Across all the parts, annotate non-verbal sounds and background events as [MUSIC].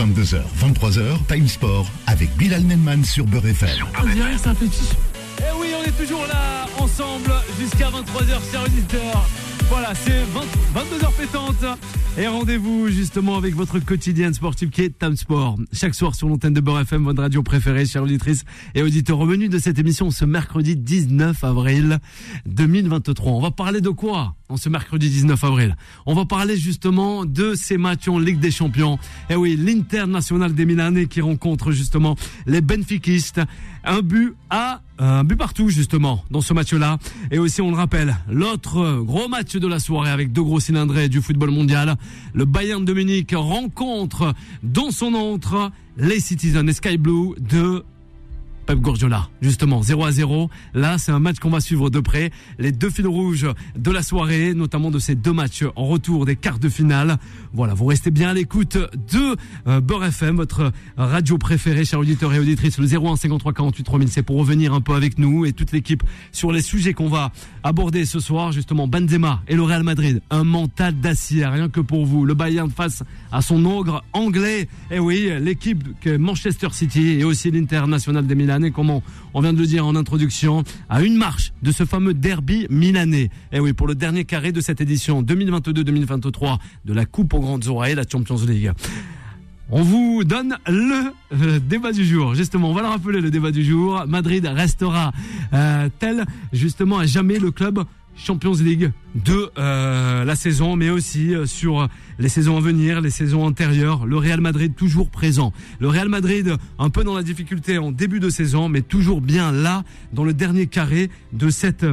22h, 23h, Time Sport avec Bilal Nenman sur Beurre FM. Eh oui, on est toujours là ensemble jusqu'à 23h, chers auditeurs. Voilà, c'est 22h pétante. Et rendez-vous justement avec votre quotidienne sportive qui est Time Sport. Chaque soir sur l'antenne de Beurre FM, votre radio préférée, chères auditrices et auditeurs. Revenu de cette émission ce mercredi 19 avril 2023. On va parler de quoi? Ce mercredi 19 avril On va parler justement de ces matchs en Ligue des Champions. Et oui, l'International des Milanais qui rencontre justement les Benfiquistes. Un but à un but partout justement dans ce match-là. Et aussi, on le rappelle, l'autre gros match de la soirée avec deux gros cylindrés du football mondial. Le Bayern de Munich rencontre dans son entre les Citizens Sky Blue de Pep Guardiola. Justement, 0 à 0. Là, c'est un match qu'on va suivre de près. Les deux fils rouges de la soirée, notamment de ces deux matchs en retour des quarts de finale. Voilà, vous restez bien à l'écoute de euh, Beurre FM, votre radio préférée, chers auditeurs et auditrices. Le 01 53 48 3000, c'est pour revenir un peu avec nous et toute l'équipe sur les sujets qu'on va aborder ce soir. Justement, Benzema et le Real Madrid. Un mental d'acier, rien que pour vous. Le Bayern face à son ogre anglais. Et oui, l'équipe que Manchester City et aussi l'International des Milan et comment on vient de le dire en introduction, à une marche de ce fameux derby milanais. Et oui, pour le dernier carré de cette édition 2022-2023 de la Coupe aux grandes oreilles, la Champions League. On vous donne le euh, débat du jour. Justement, on va le rappeler le débat du jour. Madrid restera euh, tel justement à jamais le club Champions League de euh, la saison, mais aussi euh, sur les saisons à venir, les saisons antérieures. Le Real Madrid toujours présent. Le Real Madrid un peu dans la difficulté en début de saison, mais toujours bien là dans le dernier carré de cette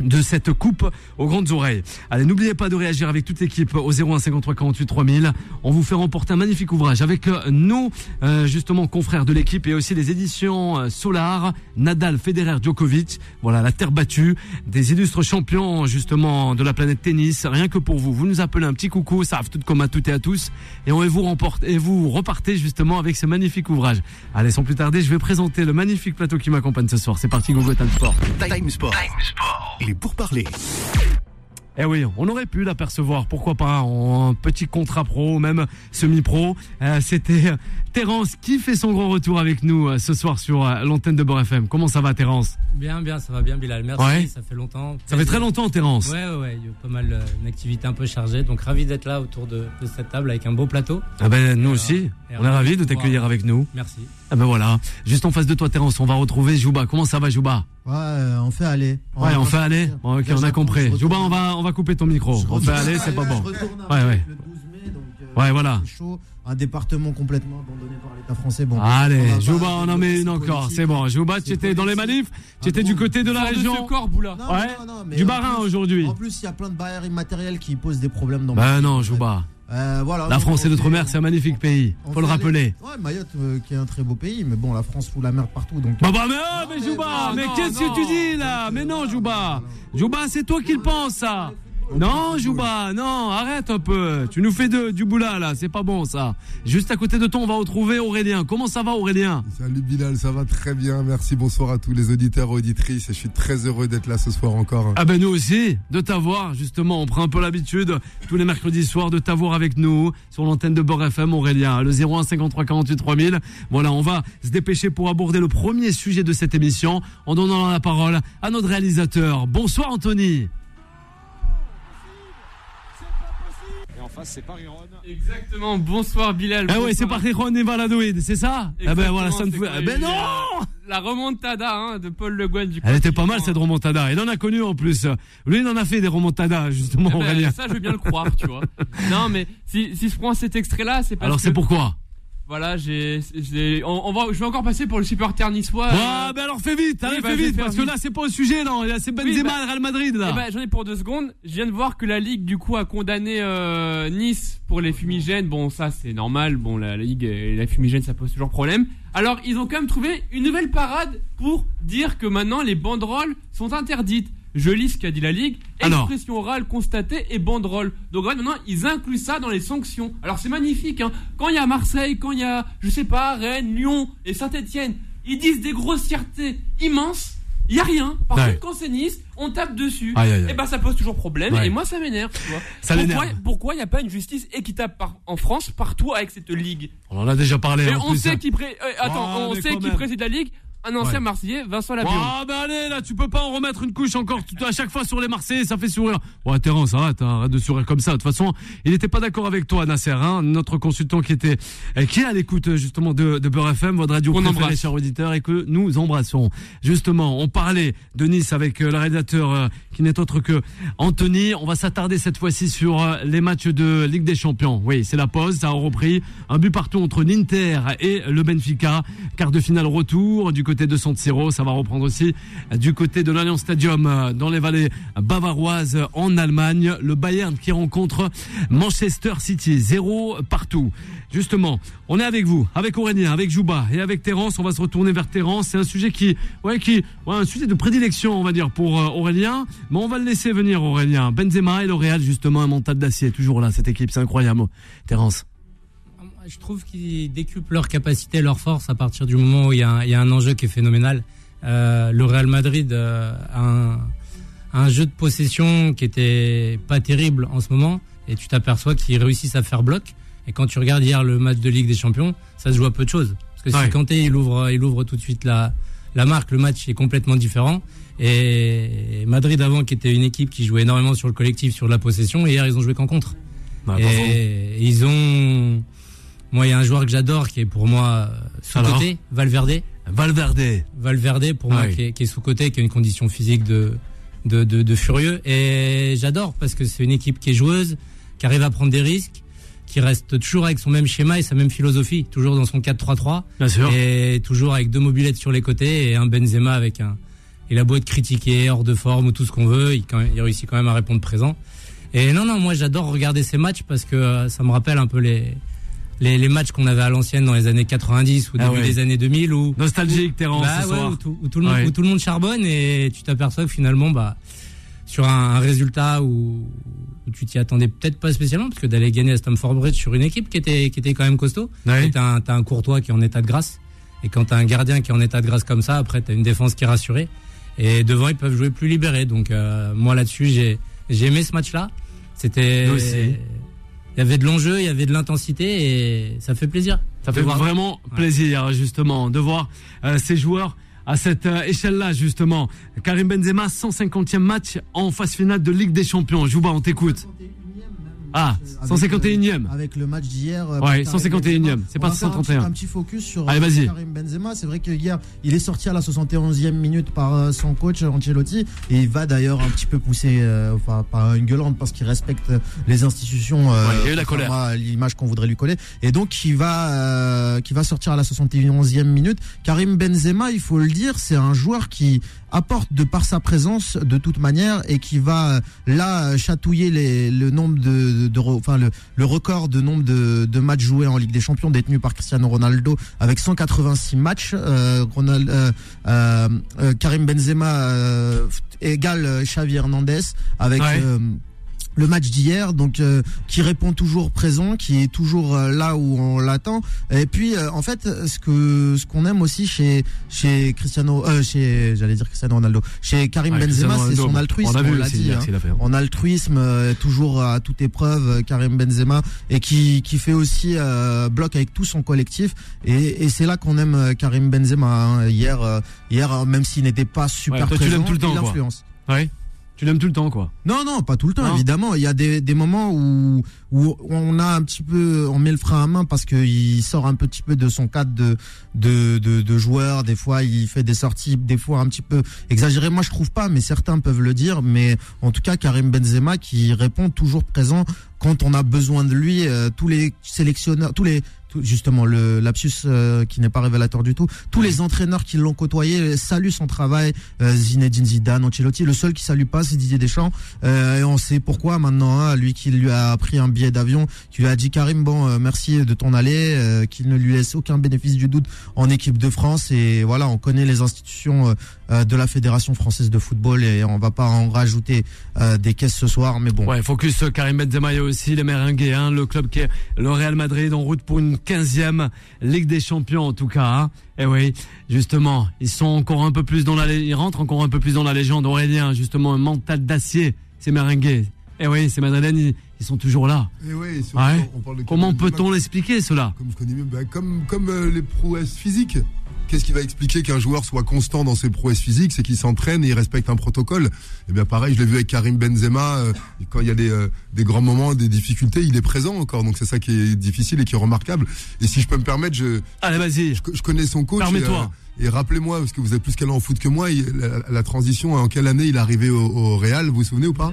de cette coupe aux grandes oreilles. Allez, n'oubliez pas de réagir avec toute l'équipe au 01 53 48 3000. On vous fait remporter un magnifique ouvrage avec euh, nos euh, justement confrères de l'équipe et aussi les éditions euh, Solar, Nadal, Federer, Djokovic. Voilà, la terre battue, des illustres champions justement de la planète tennis. Rien que pour vous, vous nous appelez un petit coucou, ça arrive tout comme à toutes et à tous, et on vous remporte et vous repartez justement avec ce magnifique ouvrage. Allez, sans plus tarder, je vais présenter le magnifique plateau qui m'accompagne ce soir. C'est parti, Google Time Sport. Time Sport. Il est pour parler. Eh oui, on aurait pu l'apercevoir, pourquoi pas, en petit contrat pro, même semi-pro. Euh, C'était Terence qui fait son grand retour avec nous euh, ce soir sur euh, l'antenne de Beurre FM. Comment ça va, Terence? Bien, bien, ça va bien, Bilal. Merci, Ouais. ça fait longtemps. Ça fait très longtemps, Terence. Ouais, ouais, ouais, il y a pas mal, euh, une activité un peu chargée. Donc, ravi d'être là autour de, de cette table avec un beau plateau. Ah ben nous aussi, on est ravis de t'accueillir avec nous. Merci. Ah ben voilà, juste en face de toi, Terence, on va retrouver Jouba. Comment ça va, Jouba Ouais, on fait aller. Ouais, on fait aller. Bon, ok, on a compris. Jouba, on va, on va couper ton micro. On fait aller, c'est pas bon. Ouais, ouais. Le 12 mai, donc. euh, Ouais, voilà. chaud. Un département complètement abandonné par l'État français. Bon. on Allez, Jouba, on en met une encore. C'est bon. Jouba, tu étais dans les manifs Tu Un étais du côté de la région Boula. Non, Ouais. Du Barin aujourd'hui. En plus, il y a plein de barrières immatérielles qui posent des problèmes dans Ben non. Jouba. Euh, voilà, La France et l'outre-mer, c'est un magnifique pays. Faut le rappeler. aller- Ouais, Mayotte, euh, qui est un très beau pays, mais bon, la France fout la merde partout. Donc, Bah bah mais, oh, mais mais Jouba, non, mais non, qu'est-ce non. que tu dis là Mais non, Jouba. Jouba, c'est toi qui le penses ça. Non, Jouba, non, arrête un peu. Tu nous fais de, du boula là, c'est pas bon ça. Juste à côté de toi, on va retrouver Aurélien. Comment ça va Aurélien? Salut Bilal, ça va très bien. Merci, bonsoir à tous les auditeurs et auditrices. Et je suis très heureux d'être là ce soir encore. Ah ben nous aussi, de t'avoir justement, on prend un peu l'habitude tous les mercredis soirs de t'avoir avec nous sur l'antenne de Beurre FM Aurélien, le 01 53 48 3000. Voilà, on va se dépêcher pour aborder le premier sujet de cette émission en donnant la parole à notre réalisateur. Bonsoir Anthony. En face, c'est Paris-Ron. Exactement. Bonsoir, Bilal. Ah ouais, c'est parti Juan Valladolid, c'est ça? Ah ben voilà, ça ne c'est Ah ben non La remontada hein, de Paul Le Guen du Elle était coup, pas mal cette remontada, il en a connu en plus. Lui il en a fait des remontadas justement Eh ben, Aurélien. ça, je veux bien le croire, tu vois. Non, mais si, si je prends cet extrait-là, c'est parce Alors que. c'est pourquoi? Voilà, j'ai. On, on va, je vais encore passer pour le supporter niçois. Ah ben alors fais vite, allez bah, fais vite, parce que là c'est pas au sujet non, Là, c'est Benzema Oui, bah- le Real Madrid là. Ben, j'en ai pour deux secondes. Je viens de voir que la Ligue, du coup, a condamné euh, Nice pour les fumigènes. Bon, ça, c'est normal. Bon, la, la Ligue et la fumigène, ça pose toujours problème. Alors, ils ont quand même trouvé une nouvelle parade pour dire que maintenant, les banderoles sont interdites. Je lis ce qu'a dit la Ligue. Alors. Expression orale constatée et banderole. Donc, maintenant, ils incluent ça dans les sanctions. Alors, c'est magnifique. Hein. Quand il y a Marseille, quand il y a, je sais pas, Rennes, Lyon et Saint-Etienne, ils disent des grossièretés immenses. il y a rien. Par Ouais. contre, quand c'est Nice, on tape dessus. Aïe, aïe, aïe. Et ben ça pose toujours problème. Ouais. Et moi, ça m'énerve. pourquoi il n'y a pas une justice équitable par- en France partout avec cette ligue? On en a déjà parlé. Et on sait hein. qui pré- euh, attends, on sait qui préside la ligue. Un ancien Ouais. Marseillais, Vincent. Ah ben allez là, tu peux pas en remettre une couche encore tout, à chaque fois sur les Marseillais, ça fait sourire. Ouais, Terence, arrête, hein, arrête de sourire comme ça. De toute façon, il n'était pas d'accord avec toi, Nasser, hein, notre consultant qui était, euh, qui est à l'écoute justement de, de Beurre FM, votre radio Qu'on préférée, embrasse. chers auditeurs, et que nous embrassons. Justement, on parlait de Nice avec euh, le réalisateur euh, qui n'est autre que Anthony. On va s'attarder cette fois-ci sur euh, les matchs de Ligue des Champions. Oui, c'est la pause, ça a repris. Un but partout entre l'Inter et le Benfica. Quart de finale retour du côté de San. Ça va reprendre aussi du côté de l'Allianz Stadium euh, dans les vallées bavaroises en Allemagne. Le Bayern qui rencontre Manchester City. Zéro partout. Justement, on est avec vous, avec Aurélien, avec Jouba et avec Terence. On va se retourner vers Terence. C'est un sujet qui, ouais, qui, ouais, un sujet de prédilection, on va dire, pour euh, Aurélien. Mais on va le laisser venir, Aurélien. Benzema et le Real, justement, un mental d'acier. Toujours là, cette équipe, c'est incroyable. Terence. Je trouve qu'ils décuplent leur capacité, leur force à partir du moment où il y a un, il y a un enjeu qui est phénoménal. Euh, le Real Madrid euh, a un, jeu de possession qui était pas terrible en ce moment et tu t'aperçois qu'ils réussissent à faire bloc. Et quand tu regardes hier le match de Ligue des Champions, ça se joue à peu de choses. Parce que Ouais. si Kanté il ouvre, il ouvre tout de suite la, la marque, le match est complètement différent. Et Madrid avant qui était une équipe qui jouait énormément sur le collectif, sur la possession, et hier ils ont joué qu'en contre. Bravo. Et ils ont. Moi, il y a un joueur que j'adore qui est pour moi Alors sous-côté, Valverde. Valverde. Valverde, pour moi, Ouais. qui est, qui est sous-côté, qui a une condition physique de, de, de, de furieux. Et j'adore parce que c'est une équipe qui est joueuse, qui arrive à prendre des risques, qui reste toujours avec son même schéma et sa même philosophie, toujours dans son 4-3-3. Bien sûr. Et toujours avec deux mobilettes sur les côtés et un Benzema avec un. Il a beau être critiqué, hors de forme ou tout ce qu'on veut, il, quand même- il réussit quand même à répondre présent. Et non, non, moi j'adore regarder ces matchs parce que euh, ça me rappelle un peu les, les, les matchs qu'on avait à l'ancienne dans les années 90 ou Ah début ouais. des années 2000 où, Nostalgique, Terence, bah ce ouais, soir. où, tout, où tout le monde, Ouais. où tout le monde charbonne et tu t'aperçois que finalement, bah, sur un, un résultat où, où tu t'y attendais peut-être pas spécialement, parce que d'aller gagner à Stamford Bridge sur une équipe qui était, qui était quand même costaud, Ouais. t'as un, t'as un courtois qui est en état de grâce. Et quand t'as un gardien qui est en état de grâce comme ça, après t'as une défense qui est rassurée. Et devant, ils peuvent jouer plus libérés. Donc euh, moi là-dessus, j'ai aimé ce match-là. C'était il y avait de l'enjeu, il y avait de l'intensité et ça fait plaisir. Ça fait voir- vraiment plaisir, justement, de voir euh, ces joueurs à cette euh, échelle-là, justement. Karim Benzema, 150e match en phase finale de Ligue des Champions. Jouba, on t'écoute. Ah, Avec, 151e. euh, Avec le match d'hier. euh, Ouais, Karim 151e, Benzema. c'est On pas va faire un petit- 131. Un petit focus sur Allez, euh, vas-y. Karim Benzema. C'est vrai que hier, il est sorti à la 71e minute par son coach Ancelotti et il va d'ailleurs un petit peu pousser, euh, enfin pas une gueulante parce qu'il respecte les institutions. euh, Ouais, il y a eu la colère. L'image qu'on voudrait lui coller et donc qui va, euh, qui va sortir à la 71e minute. Karim Benzema, il faut le dire, c'est un joueur qui apporte de par sa présence de toute manière et qui va euh, là chatouiller les, le nombre de, de, de re- enfin le, le record de nombre de, de matchs joués en Ligue des Champions détenu par Cristiano Ronaldo avec 186 matchs. Euh, Ronald- euh, euh, euh, Karim Benzema euh, égale Xavi Hernandez avec Ouais. Le match d'hier, donc euh, qui répond toujours présent, qui est toujours euh, là où on l'attend. Et puis, euh, en fait, ce que ce qu'on aime aussi chez chez Cristiano, euh, chez j'allais dire Cristiano Ronaldo, chez Karim Ouais, Benzema, c'est son altruisme. On a vu l'a dit. hein. hein. En altruisme, euh, toujours à toute épreuve, Karim Benzema, et qui, qui fait aussi euh, bloc avec tout son collectif. Et, et c'est là qu'on aime Karim Benzema. hein. Hier, euh, hier, euh, même s'il n'était pas super Ouais, toi, tu présent, l'aimes tout le temps, il quoi. influence. Ouais. Tu l'aimes tout le temps, quoi. Non, non, pas tout le temps, Non. évidemment. Il y a des, des moments où, où on a un petit peu, on met le frein à main parce qu'il sort un petit peu de son cadre de, de, de, de joueur. Des fois, il fait des sorties, des fois un petit peu exagérées. Moi, je trouve pas, mais certains peuvent le dire. Mais en tout cas, Karim Benzema qui répond toujours présent quand on a besoin de lui. euh, tous les sélectionneurs, tous les justement le lapsus euh, qui n'est pas révélateur du tout. Tous les entraîneurs qui l'ont côtoyé saluent son travail. Euh, Zinedine Zidane, Ancelotti. Le seul qui salue pas, c'est Didier Deschamps. Euh, et on sait pourquoi maintenant. hein, lui qui lui a pris un billet d'avion, qui lui a dit Karim, bon, euh, merci de ton aller, euh, qu'il ne lui laisse aucun bénéfice du doute en équipe de France. Et voilà, on connaît les institutions euh, de la Fédération française de football et on va pas en rajouter des caisses ce soir, mais bon. Ouais, focus Karim Benzema et aussi les Merengues, hein, le club qui est le Real Madrid en route pour une 15e Ligue des Champions en tout cas. Hein. Et oui, justement, ils sont encore un peu plus dans la, ils rentrent encore un peu plus dans la légende. Aurélien, justement, un mental d'acier, ces Merengues. Et oui, ces Madrilènes, ils, sont toujours là. Et et surtout, Ouais. on parle de Comment peut-on l'expliquer cela Comme je connais mieux, bah, comme, comme euh, les prouesses physiques. Qu'est-ce qui va expliquer qu'un joueur soit constant dans ses prouesses physiques C'est qu'il s'entraîne et il respecte un protocole. Et bien pareil, je l'ai vu avec Karim Benzema, euh, quand il y a des, euh, des grands moments, des difficultés, il est présent encore. Donc c'est ça qui est difficile et qui est remarquable. Et si je peux me permettre, je, Allez, vas-y. je, je connais son coach. Permets-toi. Et, euh, et rappelez-moi, parce que vous êtes plus calé en foot que moi, il- la, la transition, en quelle année il est arrivé au, au Real, vous vous souvenez ou pas?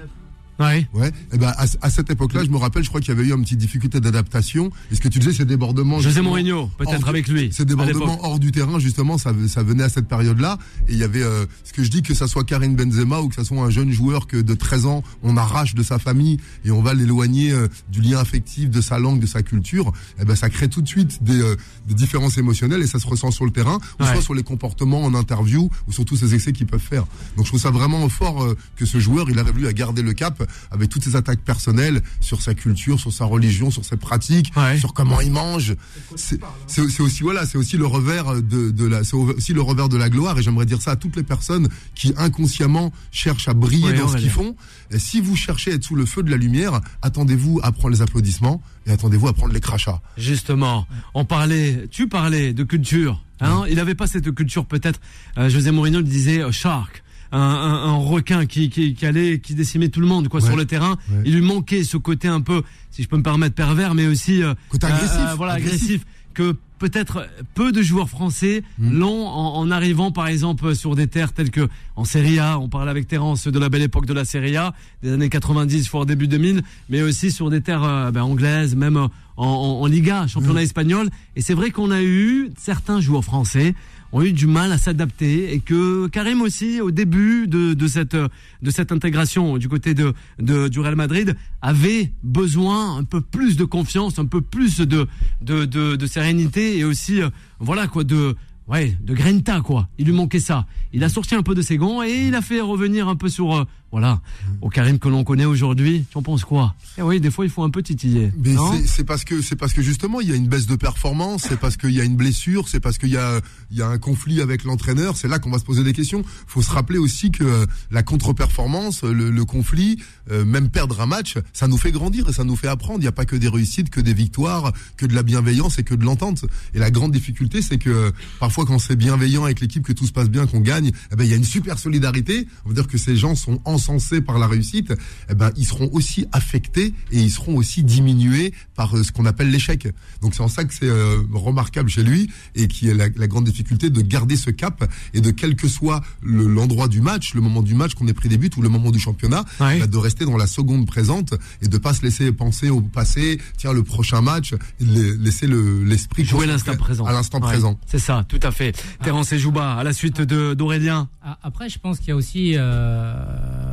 Ouais. Ouais. Et ben à, à cette époque-là, je me rappelle, je crois qu'il y avait eu une petite difficulté d'adaptation. Et ce que tu disais, c'est débordement. José Mourinho, peut-être avec lui. Ces débordements hors du terrain, justement, ça, ça venait à cette période-là. Et il y avait euh, ce que je dis, que ça soit Karim Benzema ou que ça soit un jeune joueur que de 13 ans, on arrache de sa famille et on va l'éloigner euh, du lien affectif, de sa langue, de sa culture. Et ben ça crée tout de suite des, euh, des différences émotionnelles et ça se ressent sur le terrain, ou Ouais. soit sur les comportements en interview, ou sur tous ces excès qu'ils peuvent faire. Donc je trouve ça vraiment fort euh, que ce joueur, il arrive lui à garder le cap avec toutes ses attaques personnelles sur sa culture, sur sa religion, sur ses pratiques, Ouais. sur comment il mange. C'est aussi voilà, c'est aussi le revers de, de la, c'est aussi le revers de la gloire. Et j'aimerais dire ça à toutes les personnes qui inconsciemment cherchent à briller Ouais, dans ce qu'ils font. Et si vous cherchez à être sous le feu de la lumière, attendez-vous à prendre les applaudissements et attendez-vous à prendre les crachats. Justement, on parlait, tu parlais de culture. Hein Il n'avait pas cette culture peut-être. euh, José Mourinho le disait euh, shark, un, un- un requin qui, qui, qui allait, qui décimait tout le monde quoi Ouais. sur le terrain. Ouais. Il lui manquait ce côté un peu, si je peux me permettre, pervers, mais aussi euh, Côté agressif, voilà, agressif. agressif. Que peut-être peu de joueurs français Mm. l'ont en, en arrivant par exemple sur des terres telles que en Serie A, on parlait avec Terence de la belle époque de la Serie A, des années 90 voire début 2000, mais aussi sur des terres euh, ben, anglaises, même euh, en, en, en Liga, championnat Mm. espagnol. Et c'est vrai qu'on a eu certains joueurs français ont eu du mal à s'adapter et que Karim aussi au début de, de cette de cette intégration du côté de, de du Real Madrid avait besoin un peu plus de confiance, un peu plus de de, de, sérénité et aussi euh, voilà quoi de ouais de grinta quoi. Il lui manquait ça. Il a sorti un peu de ses gants et il a fait revenir un peu sur euh, voilà au Karim que l'on connaît aujourd'hui. Tu en penses quoi? Eh oui, des fois il faut un peu titiller. Mais c'est- parce que c'est parce que justement il y a une baisse de performance, c'est parce qu'il y a une blessure, c'est parce qu'il y a il y a un conflit avec l'entraîneur. C'est là qu'on va se poser des questions. Faut se rappeler aussi que euh, la contre-performance, le, le conflit, euh, même perdre un match, ça nous fait grandir et ça nous fait apprendre. Il n'y a pas que des réussites, que des victoires, que de la bienveillance et que de l'entente. Et la grande difficulté, c'est que euh, parfois quand c'est bienveillant avec l'équipe, que tout se passe bien, qu'on gagne, eh ben il y a une super solidarité. On veut dire que ces gens sont encensés par la réussite. Eh ben ils seront aussi affectés et ils seront aussi diminués par euh, ce qu'on appelle l'échec. Donc c'est en ça que c'est euh, remarquable chez lui et qui est la, la grande difficulté de garder ce cap et de quel que soit le- l'endroit du match, le moment du match qu'on ait pris des buts ou le moment du championnat, Ouais. bah, de rester dans la seconde présente et de pas se laisser penser au passé, tiens le prochain match, laisser le- l'esprit Jouer l'instant présent. à l'instant Ouais, présent. C'est ça, tout à fait. Terence et Jouba, à la suite de d'Aurélien. Après, je pense qu'il y a aussi euh,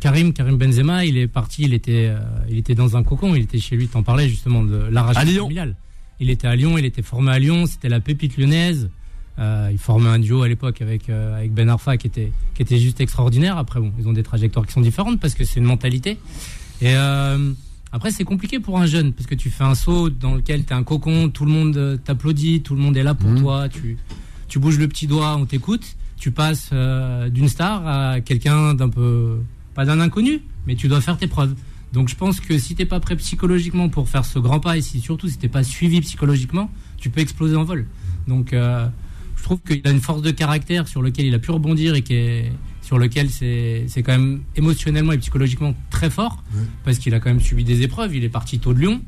Karim, Karim Benzema. Il est parti, il était, euh, il était dans un cocon. Il était chez lui. T'en parlais justement de l'arrachement Lyon. familial. Il était à Lyon, il était formé à Lyon. C'était la pépite lyonnaise. Euh, il formait un duo à l'époque avec euh, avec Ben Arfa qui était qui était juste extraordinaire. Après, bon, ils ont des trajectoires qui sont différentes parce que c'est une mentalité. Et euh, après, c'est compliqué pour un jeune parce que tu fais un saut dans lequel tu es un cocon, tout le monde euh, t'applaudit, tout le monde est là pour Mhm. toi, tu, tu bouges le petit doigt, on t'écoute, tu passes euh, d'une star à quelqu'un d'un peu, pas d'un inconnu, mais tu dois faire tes preuves. Donc je pense que si t'es pas prêt psychologiquement pour faire ce grand pas et si surtout si t'es pas suivi psychologiquement, tu peux exploser en vol. Donc euh, je trouve qu'il a une force de caractère sur lequel il a pu rebondir et qui est, sur lequel c'est quand même émotionnellement et psychologiquement très fort Ouais. parce qu'il a quand même subi des épreuves. Il est parti tôt de Lyon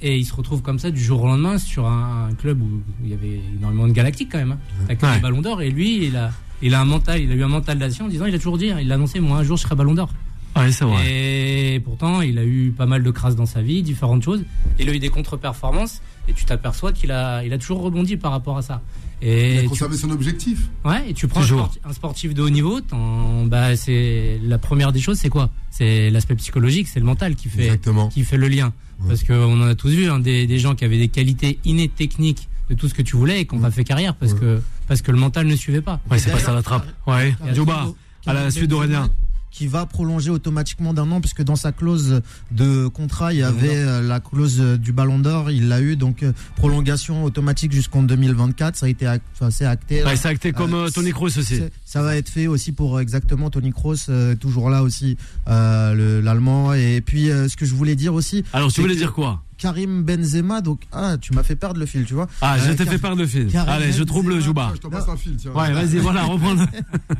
et il se retrouve comme ça du jour au lendemain sur un, un club où il y avait énormément de galactiques quand même. Hein. T'as que Ouais. ballons d'or et lui il a il a un mental, il a eu un mental d'acier en disant il a toujours dit, il a annoncé moi un jour je serai ballon d'or. Ouais, c'est vrai. Et pourtant, il a eu pas mal de crasses dans sa vie, différentes choses. Il a eu des contre-performances et tu t'aperçois qu'il a, il a toujours rebondi par rapport à ça. Il a Et tu, conservé son objectif. ouais, et tu prends un, Toujours. sporti- un sportif de haut niveau, bah, c'est la première des choses, c'est quoi? C'est l'aspect psychologique, c'est le mental qui fait, Exactement. qui fait le lien. Ouais. Parce qu'on en a tous vu, hein, des, des gens qui avaient des qualités innées techniques de tout ce que tu voulais et qui n'ont pas fait carrière parce Ouais. que parce que le mental ne suivait pas. Ouais, c'est pas ça la trappe. Ouais, Et à Djouba, nouveau, à la suite d'Aurélien. Qui va prolonger automatiquement d'un an puisque dans sa clause de contrat il y avait euh, la clause euh, du Ballon d'Or il l'a eu donc euh, prolongation automatique jusqu'en 2024 ça a été act- enfin, c'est acté. Ouais, c'est acté comme Euh, Tony Kroos aussi. Ça va être fait aussi pour exactement Tony Kroos, euh, toujours là aussi, euh, le- l'allemand. Et puis, ce que je voulais dire aussi, Alors, tu voulais que dire quoi? Karim Benzema, donc, ah, tu m'as fait perdre le fil, tu vois. Ah, je Euh, t'ai Car- fait perdre le fil. Karim Allez, je trouve le Jouba. Je t'en passe un fil, tiens. Ouais, vas-y, voilà, [LAUGHS] reprends. le-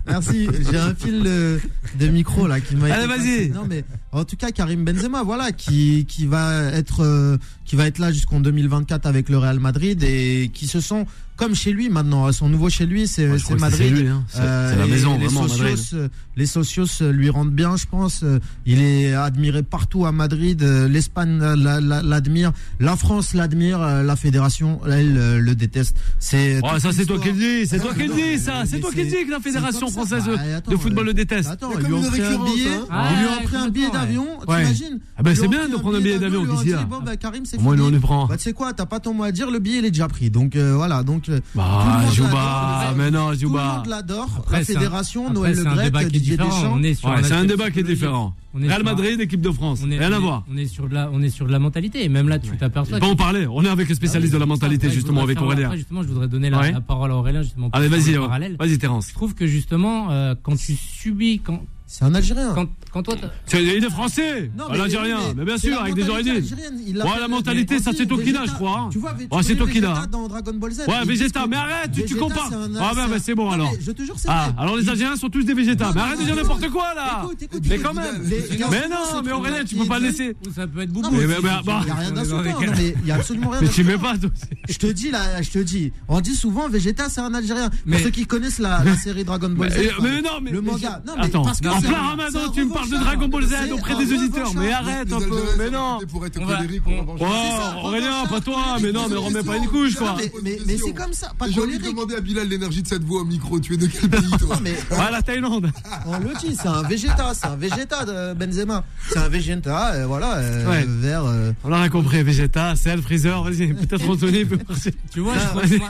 Merci, j'ai un fil de, de micro là qui m'a. Allez, vas-y. Non mais en tout cas Karim Benzema, voilà, qui qui va être euh, qui va être là jusqu'en 2024 avec le Real Madrid et qui se sent comme chez lui maintenant. Son nouveau chez lui, c'est Madrid. lui, hein. C'est Euh, c'est la et maison, les vraiment, socios, Madrid. euh, les socios euh, lui rendent bien, je pense. Euh, Il est admiré partout à Madrid. Euh, L'Espagne euh, la- la- l'admire, la France l'admire, euh, la fédération elle euh, le déteste. C'est Oh, ça, c'est toi qui le dis, c'est toi qui le dis, ça, c'est toi qui le dis que la Fédération française Bah, attends, de football euh, le déteste. Attends, Il y a ils lui ont une pris un récurrence, billet, hein. ils lui ont pris un billet d'avion, t'imagines Ah Ils c'est bien de prendre un billet d'avion, a dit, Bon, bah, Karim, c'est Moi, on le prend. Bah, tu sais quoi, t'as pas ton mot à dire, le billet, il est déjà pris. Donc, euh, voilà, donc. Bah, tout le monde Jouba, l'adore. mais non, Tout le Jouba. monde l'adore. La c'est un- fédération, Après, Noël Le est Didier différent. Deschamps. On est sur Ouais, c'est un débat qui est différent. On est Real Madrid, équipe de France. on est, Rien on à voir. On est sur de la, on est sur de la mentalité. Et même là, tu On t'aperçois. va en parler. On est avec le spécialiste de la mentalité, justement, avec Aurélien. après, justement, je voudrais donner la, Ouais. la parole à Aurélien, justement. pour Allez, vas-y, vas-y, Terence. Je trouve que justement, euh, quand tu subis, quand, C'est un Algérien. quand, quand toi, C'est- Il est français, Non, pas mais- bien sûr, avec des origines. Ouais, la mentalité, ça, c'est Tokina, Vegeta- je crois, hein. Tu vois, tu Ouais, c'est Tokina. Vegeta dans Dragon Ball Z. Ouais, Vegeta, mais arrête, tu Vegeta, compares. c'est un- Ah, bah, c'est bah, un- c'est bon, Non, alors. mais Je te jure, c'est Ah, vrai. alors les Algériens sont tous des. Non, Mais arrête de dire n'importe quoi, là. Écoute, écoute, Mais quand même. Mais non, mais Aurélien, tu peux pas le laisser. ça peut être mais, si tu bah, il y a rien d'insultant. il y a absolument rien Mais tu mets pas. Je te dis là, je te dis. On dit souvent Vegeta, c'est un Algérien. Mais- Pour ceux qui connaissent la, série Dragon Ball Z. Mais, enfin, mais non, mais. le manga. Non, mais parce que en plein ramadan, tu me parles de. Dragon Ball Z auprès des auditeurs. Mais arrête un peu. Mais non. Oh, Aurélien, pas toi, mais non, mais remets pas une couche, quoi. Mais, c'est comme ça, pas J'ai envie de demander à Bilal l'énergie de cette voix au micro. Tu es de quel pays, toi Ah, la Thaïlande. on le dit, c'est un Vegeta, c'est un Vegeta de Benzema. C'est un Vegeta, euh, voilà, euh, vert. euh, On a rien compris. Vegeta, c'est Freezer. Vas-y, peut-être Anthony peut partir. Tu vois,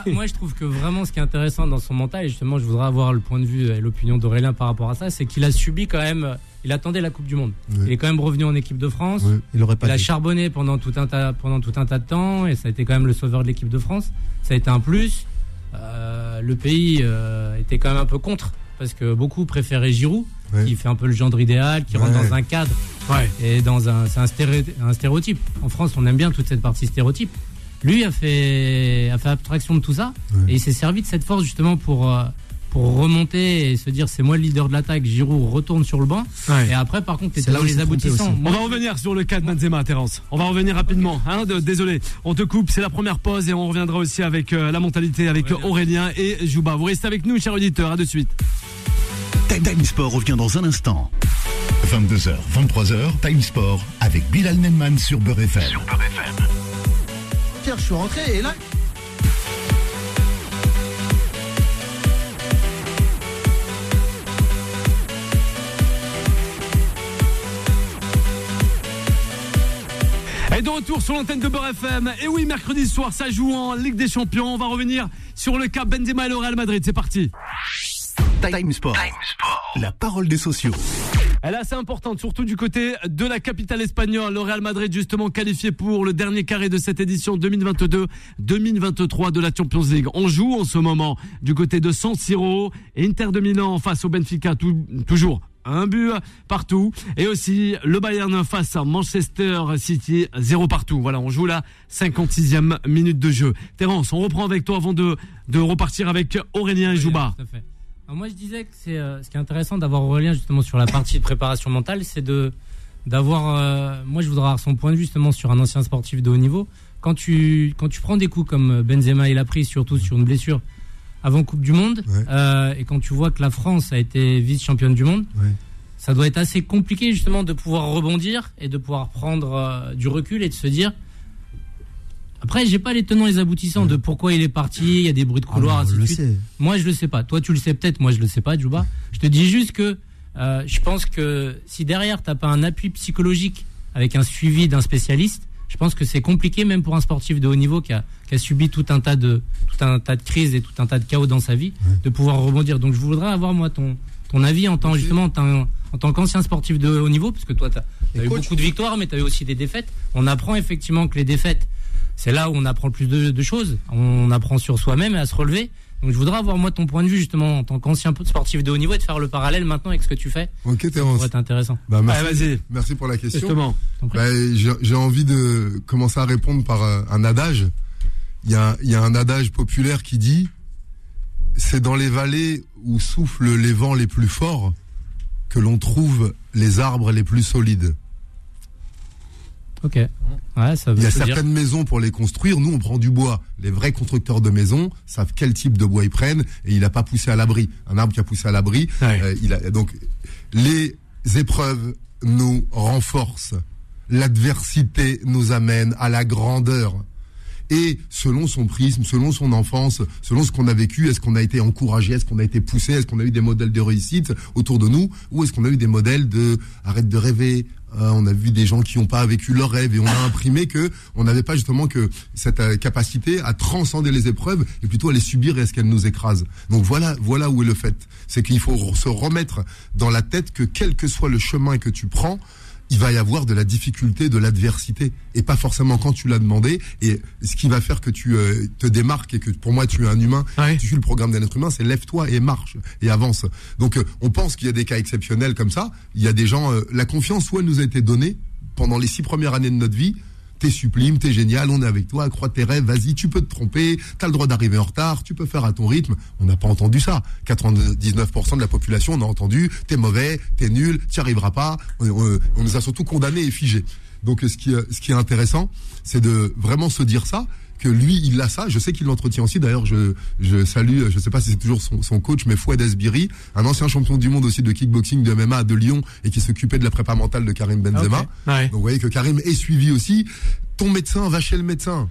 moi, je trouve que vraiment ce qui est intéressant dans son mental, et justement je voudrais avoir le point de vue et l'opinion d'Aurélien par rapport à ça, c'est qu'il a subi quand même, il attendait la Coupe du Monde. Ouais. Il est quand même revenu en équipe de France. Il aurait pas Il a charbonné pendant tout, un tas, pendant tout un tas de temps et ça a été quand même le sauveur de l'équipe de France. Ça a été un plus. Euh, le pays euh, était quand même un peu contre parce que beaucoup préféraient Giroud, Ouais. qui fait un peu le gendre idéal, qui rentre dans un cadre Ouais. et dans un, c'est un, stéréo- un stéréotype. En France, on aime bien toute cette partie stéréotype. Lui a fait, a fait abstraction de tout ça et il s'est servi de cette force justement pour, euh, pour remonter et se dire c'est moi le leader de l'attaque. Giroud retourne sur le banc Ouais. et après, par contre, C'est là où les aboutissants. On va revenir sur le cas de Benzema, Terence. On va revenir rapidement. Hein, de- désolé, on te coupe, c'est la première pause et on reviendra aussi avec euh, la mentalité, avec Aurélien. Aurélien et Jouba. Vous restez avec nous, chers auditeurs. À de suite. Time Time Sport revient dans un instant. 22h, 23h, Time Sport avec Bilal Nenman sur Beurre FM. Pierre, je suis rentré et là. Et de retour sur l'antenne de Beurre FM. Et oui, mercredi soir, ça joue en Ligue des Champions. On va revenir sur le cas Benzema et le Real Madrid. C'est parti. Time Sport. La parole des sociaux. Elle est assez importante, surtout du côté de la capitale espagnole. Le Real Madrid, justement, qualifié pour le dernier carré de cette édition 2022-2023 de la Champions League. On joue en ce moment du côté de San Siro, Inter de Milan face au Benfica, tout- toujours un but partout. Et aussi le Bayern face à Manchester City, zéro partout. Voilà, on joue la 56e minute de jeu. Terence, on reprend avec toi avant de, de repartir avec Aurélien et Jouba. Alors moi, je disais que c'est euh, ce qui est intéressant d'avoir Aurélien justement sur la partie de préparation mentale, c'est de d'avoir. euh, moi, je voudrais avoir son point de vue justement sur un ancien sportif de haut niveau. Quand tu quand tu prends des coups comme Benzema il a pris, surtout sur une blessure avant Coupe du Monde, Ouais. euh, et quand tu vois que la France a été vice championne du monde. Ouais. ça doit être assez compliqué justement de pouvoir rebondir et de pouvoir prendre euh, du recul et de se dire. Après, j'ai pas les tenants et les aboutissants de pourquoi il est parti. Il y a des bruits de Ah, couloir, mais ainsi de suite. Moi, je le sais pas. Toi, tu le sais peut-être. Moi, je le sais pas, Djouba. Je te dis juste que euh, je pense que si derrière t'as pas un appui psychologique avec un suivi d'un spécialiste, je pense que c'est compliqué même pour un sportif de haut niveau qui a, qui a subi tout un tas de tout un tas de crises et tout un tas de chaos dans sa vie, de pouvoir rebondir. Donc, je voudrais avoir moi ton ton avis en tant justement en tant, en tant qu'ancien sportif de haut niveau, parce que toi, tu as, eu beaucoup de victoires, mais tu as eu aussi des défaites. On apprend effectivement que les défaites, c'est là où on apprend le plus de, de choses. On apprend sur soi-même et à se relever. Donc je voudrais avoir moi ton point de vue justement en tant qu'ancien sportif de haut niveau et de faire le parallèle maintenant avec ce que tu fais. Ok, Ça Terence. pourrait être intéressant. Bah, merci, vas-y, merci pour la question. justement. Bah, j'ai envie de commencer à répondre par euh, un adage. Il y a, il y a un adage populaire qui dit c'est dans les vallées où soufflent les vents les plus forts que l'on trouve les arbres les plus solides. Ok. Ouais, ça veut Il y a dire. certaines maisons pour les construire. Nous, on prend du bois. Les vrais constructeurs de maisons savent quel type de bois ils prennent et il n'a pas poussé à l'abri. Un arbre qui a poussé à l'abri, euh, il a donc les épreuves nous renforcent. L'adversité nous amène à la grandeur. Et selon son prisme, selon son enfance, selon ce qu'on a vécu, est-ce qu'on a été encouragé, est-ce qu'on a été poussé, est-ce qu'on a eu des modèles de réussite autour de nous, ou est-ce qu'on a eu des modèles de arrête de rêver. Euh, on a vu des gens qui n'ont pas vécu leur rêve et on a imprimé que on n'avait pas justement que cette euh, capacité à transcender les épreuves et plutôt à les subir et à ce qu'elles nous écrasent. Donc voilà, voilà où est le fait. C'est qu'il faut se remettre dans la tête que quel que soit le chemin que tu prends, il va y avoir de la difficulté, de l'adversité, et pas forcément quand tu l'as demandé. Et ce qui va faire que tu euh, te démarques et que pour moi tu es un humain, Ouais. tu suis le programme d'un être humain, c'est lève-toi et marche et avance. Donc euh, on pense qu'il y a des cas exceptionnels comme ça. Il y a des gens, euh, la confiance, soit elle nous a été donnée pendant les six premières années de notre vie. T'es sublime, t'es génial, on est avec toi, crois tes rêves, vas-y, tu peux te tromper, t'as le droit d'arriver en retard, tu peux faire à ton rythme. On n'a pas entendu ça. 99% de la population, on a entendu, t'es mauvais, t'es nul, t'y arriveras pas. On, nous a surtout condamnés et figés. Donc ce qui est intéressant, c'est de vraiment se dire ça, que lui, il a ça. Je sais qu'il l'entretient aussi. D'ailleurs, je, je salue, je sais pas si c'est toujours son, son coach, mais Fouad Esbiri, un ancien champion du monde aussi de kickboxing, de MMA de Lyon, et qui s'occupait de la prépa mentale de Karim Benzema. Ok. Ouais. Donc vous voyez que Karim est suivi aussi. Ton médecin va chez le médecin.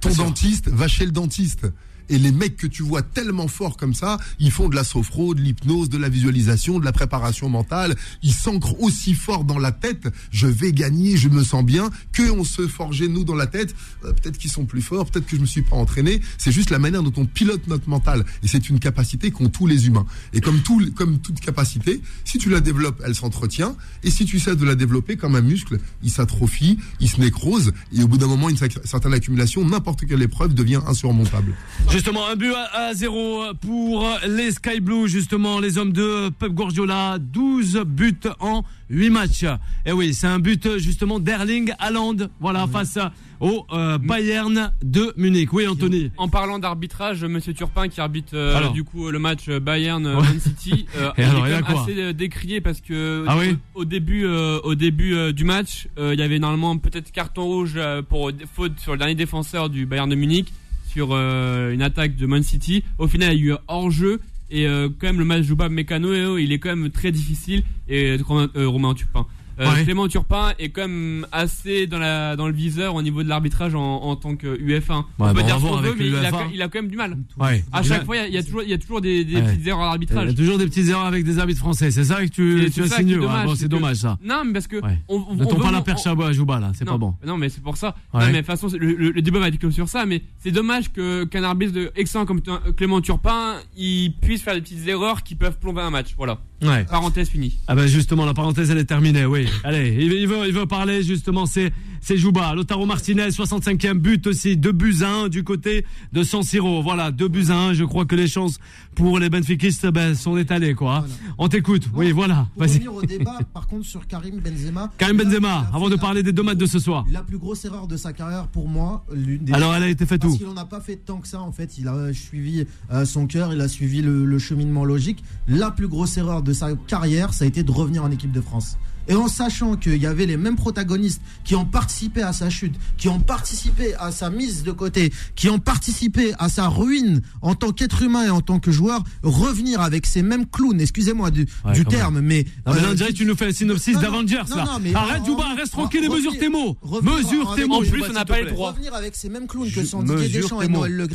Ton Bien sûr. dentiste va chez le dentiste. Et les mecs que tu vois tellement forts comme ça, ils font de la sophro, de l'hypnose, de la visualisation, de la préparation mentale. Ils s'ancrent aussi fort dans la tête. Je vais gagner, je me sens bien. Que on se forgeait nous dans la tête. Euh, peut-être qu'ils sont plus forts, peut-être que je me suis pas entraîné. C'est juste la manière dont on pilote notre mental. Et c'est une capacité qu'ont tous les humains. Et comme tout, comme toute capacité, si tu la développes, elle s'entretient. Et si tu cesses de la développer comme un muscle, il s'atrophie, il se nécrose. Et au bout d'un moment, une certaine accumulation, n'importe quelle épreuve devient insurmontable. Justement, un but à, à zéro pour les Sky Blue, justement, les hommes de Pep Guardiola, 12 buts en 8 matchs. Et oui, c'est un but justement d'Erling Haaland, voilà, face au euh, Bayern de Munich. Oui, Anthony. En parlant d'arbitrage, Monsieur Turpin qui arbitre euh, Alors. du coup le match Bayern Ouais. Man City, [LAUGHS] euh, Et il alors, est il a quand même quoi assez décrié parce que Ah au, oui au début, euh, au début euh, du match, euh, il y avait normalement peut-être carton rouge pour faute sur le dernier défenseur du Bayern de Munich euh, une attaque de Man City. Au final, il y a eu hors jeu. Et euh, quand même le match Jouba Mécano, eh oh, il est quand même très difficile. Et euh, Romain, Romain Turpin. Euh, Ouais. Clément Turpin est quand même assez dans, la, dans le viseur au niveau de l'arbitrage en, en tant que UF1. on on peut va dire qu'on veut, mais il a, quand- il a quand même du mal. Ouais. À chaque fois, il y a- il y, a toujours, il y a toujours des, des Ouais. petites erreurs Il y a d'arbitrage. toujours des petites erreurs avec des arbitres français. C'est ça que tu, tu c'est as signé. qui est ouais. dommage, Bon, c'est c'est que- dommage ça. Non, mais parce que Ouais. on, on, on pas la perche à Jouba là, c'est pas bon. Non, mais c'est pour ça. Ouais. Non, mais de toute façon, le, le- le débat va être clos sur ça, mais c'est dommage que qu'un arbitre de excellent comme Clément Turpin, il puisse faire des petites erreurs qui peuvent plomber un match. Voilà. Ouais. Parenthèse finie. Ah ben justement, la parenthèse elle est terminée, oui. Allez, il, veut, il veut parler justement, c'est c'est Jouba. Lotaro Martinez, 65e but aussi, 2 buts à 1 du côté de San Siro. Voilà, 2 buts à 1. Je crois que les chances pour les Benfiquistes ben, sont étalées, quoi. Voilà. On t'écoute, oui, voilà. Pour Vas-y. revenir au débat, [LAUGHS] par contre, sur Karim Benzema. Karim Benzema, avant de parler des deux matchs de ce soir. La plus grosse erreur de sa carrière pour moi, l'une des Alors elle a été faite parce où qu'il n'en a pas fait tant que ça en fait. Il a suivi euh, son cœur, il a suivi le, le cheminement logique. La plus grosse erreur de sa carrière, ça a été de revenir en équipe de France. Et en sachant qu'il y avait les mêmes protagonistes qui ont participé à sa chute, qui ont participé à sa mise de côté, qui ont participé à sa ruine en tant qu'être humain et en tant que joueur, revenir avec ces mêmes clowns, excusez-moi du, Ouais, du quand terme, mais... Non, mais là, euh, on dirait que tu nous fais un synopsis d'Avengers, là. non, mais Arrête, en- reste tranquille et mesure tes mots. Mesure tes mots. En plus, on n'a pas le droit. revenir avec ces mêmes clowns que sont Didier Deschamps et. Noël Le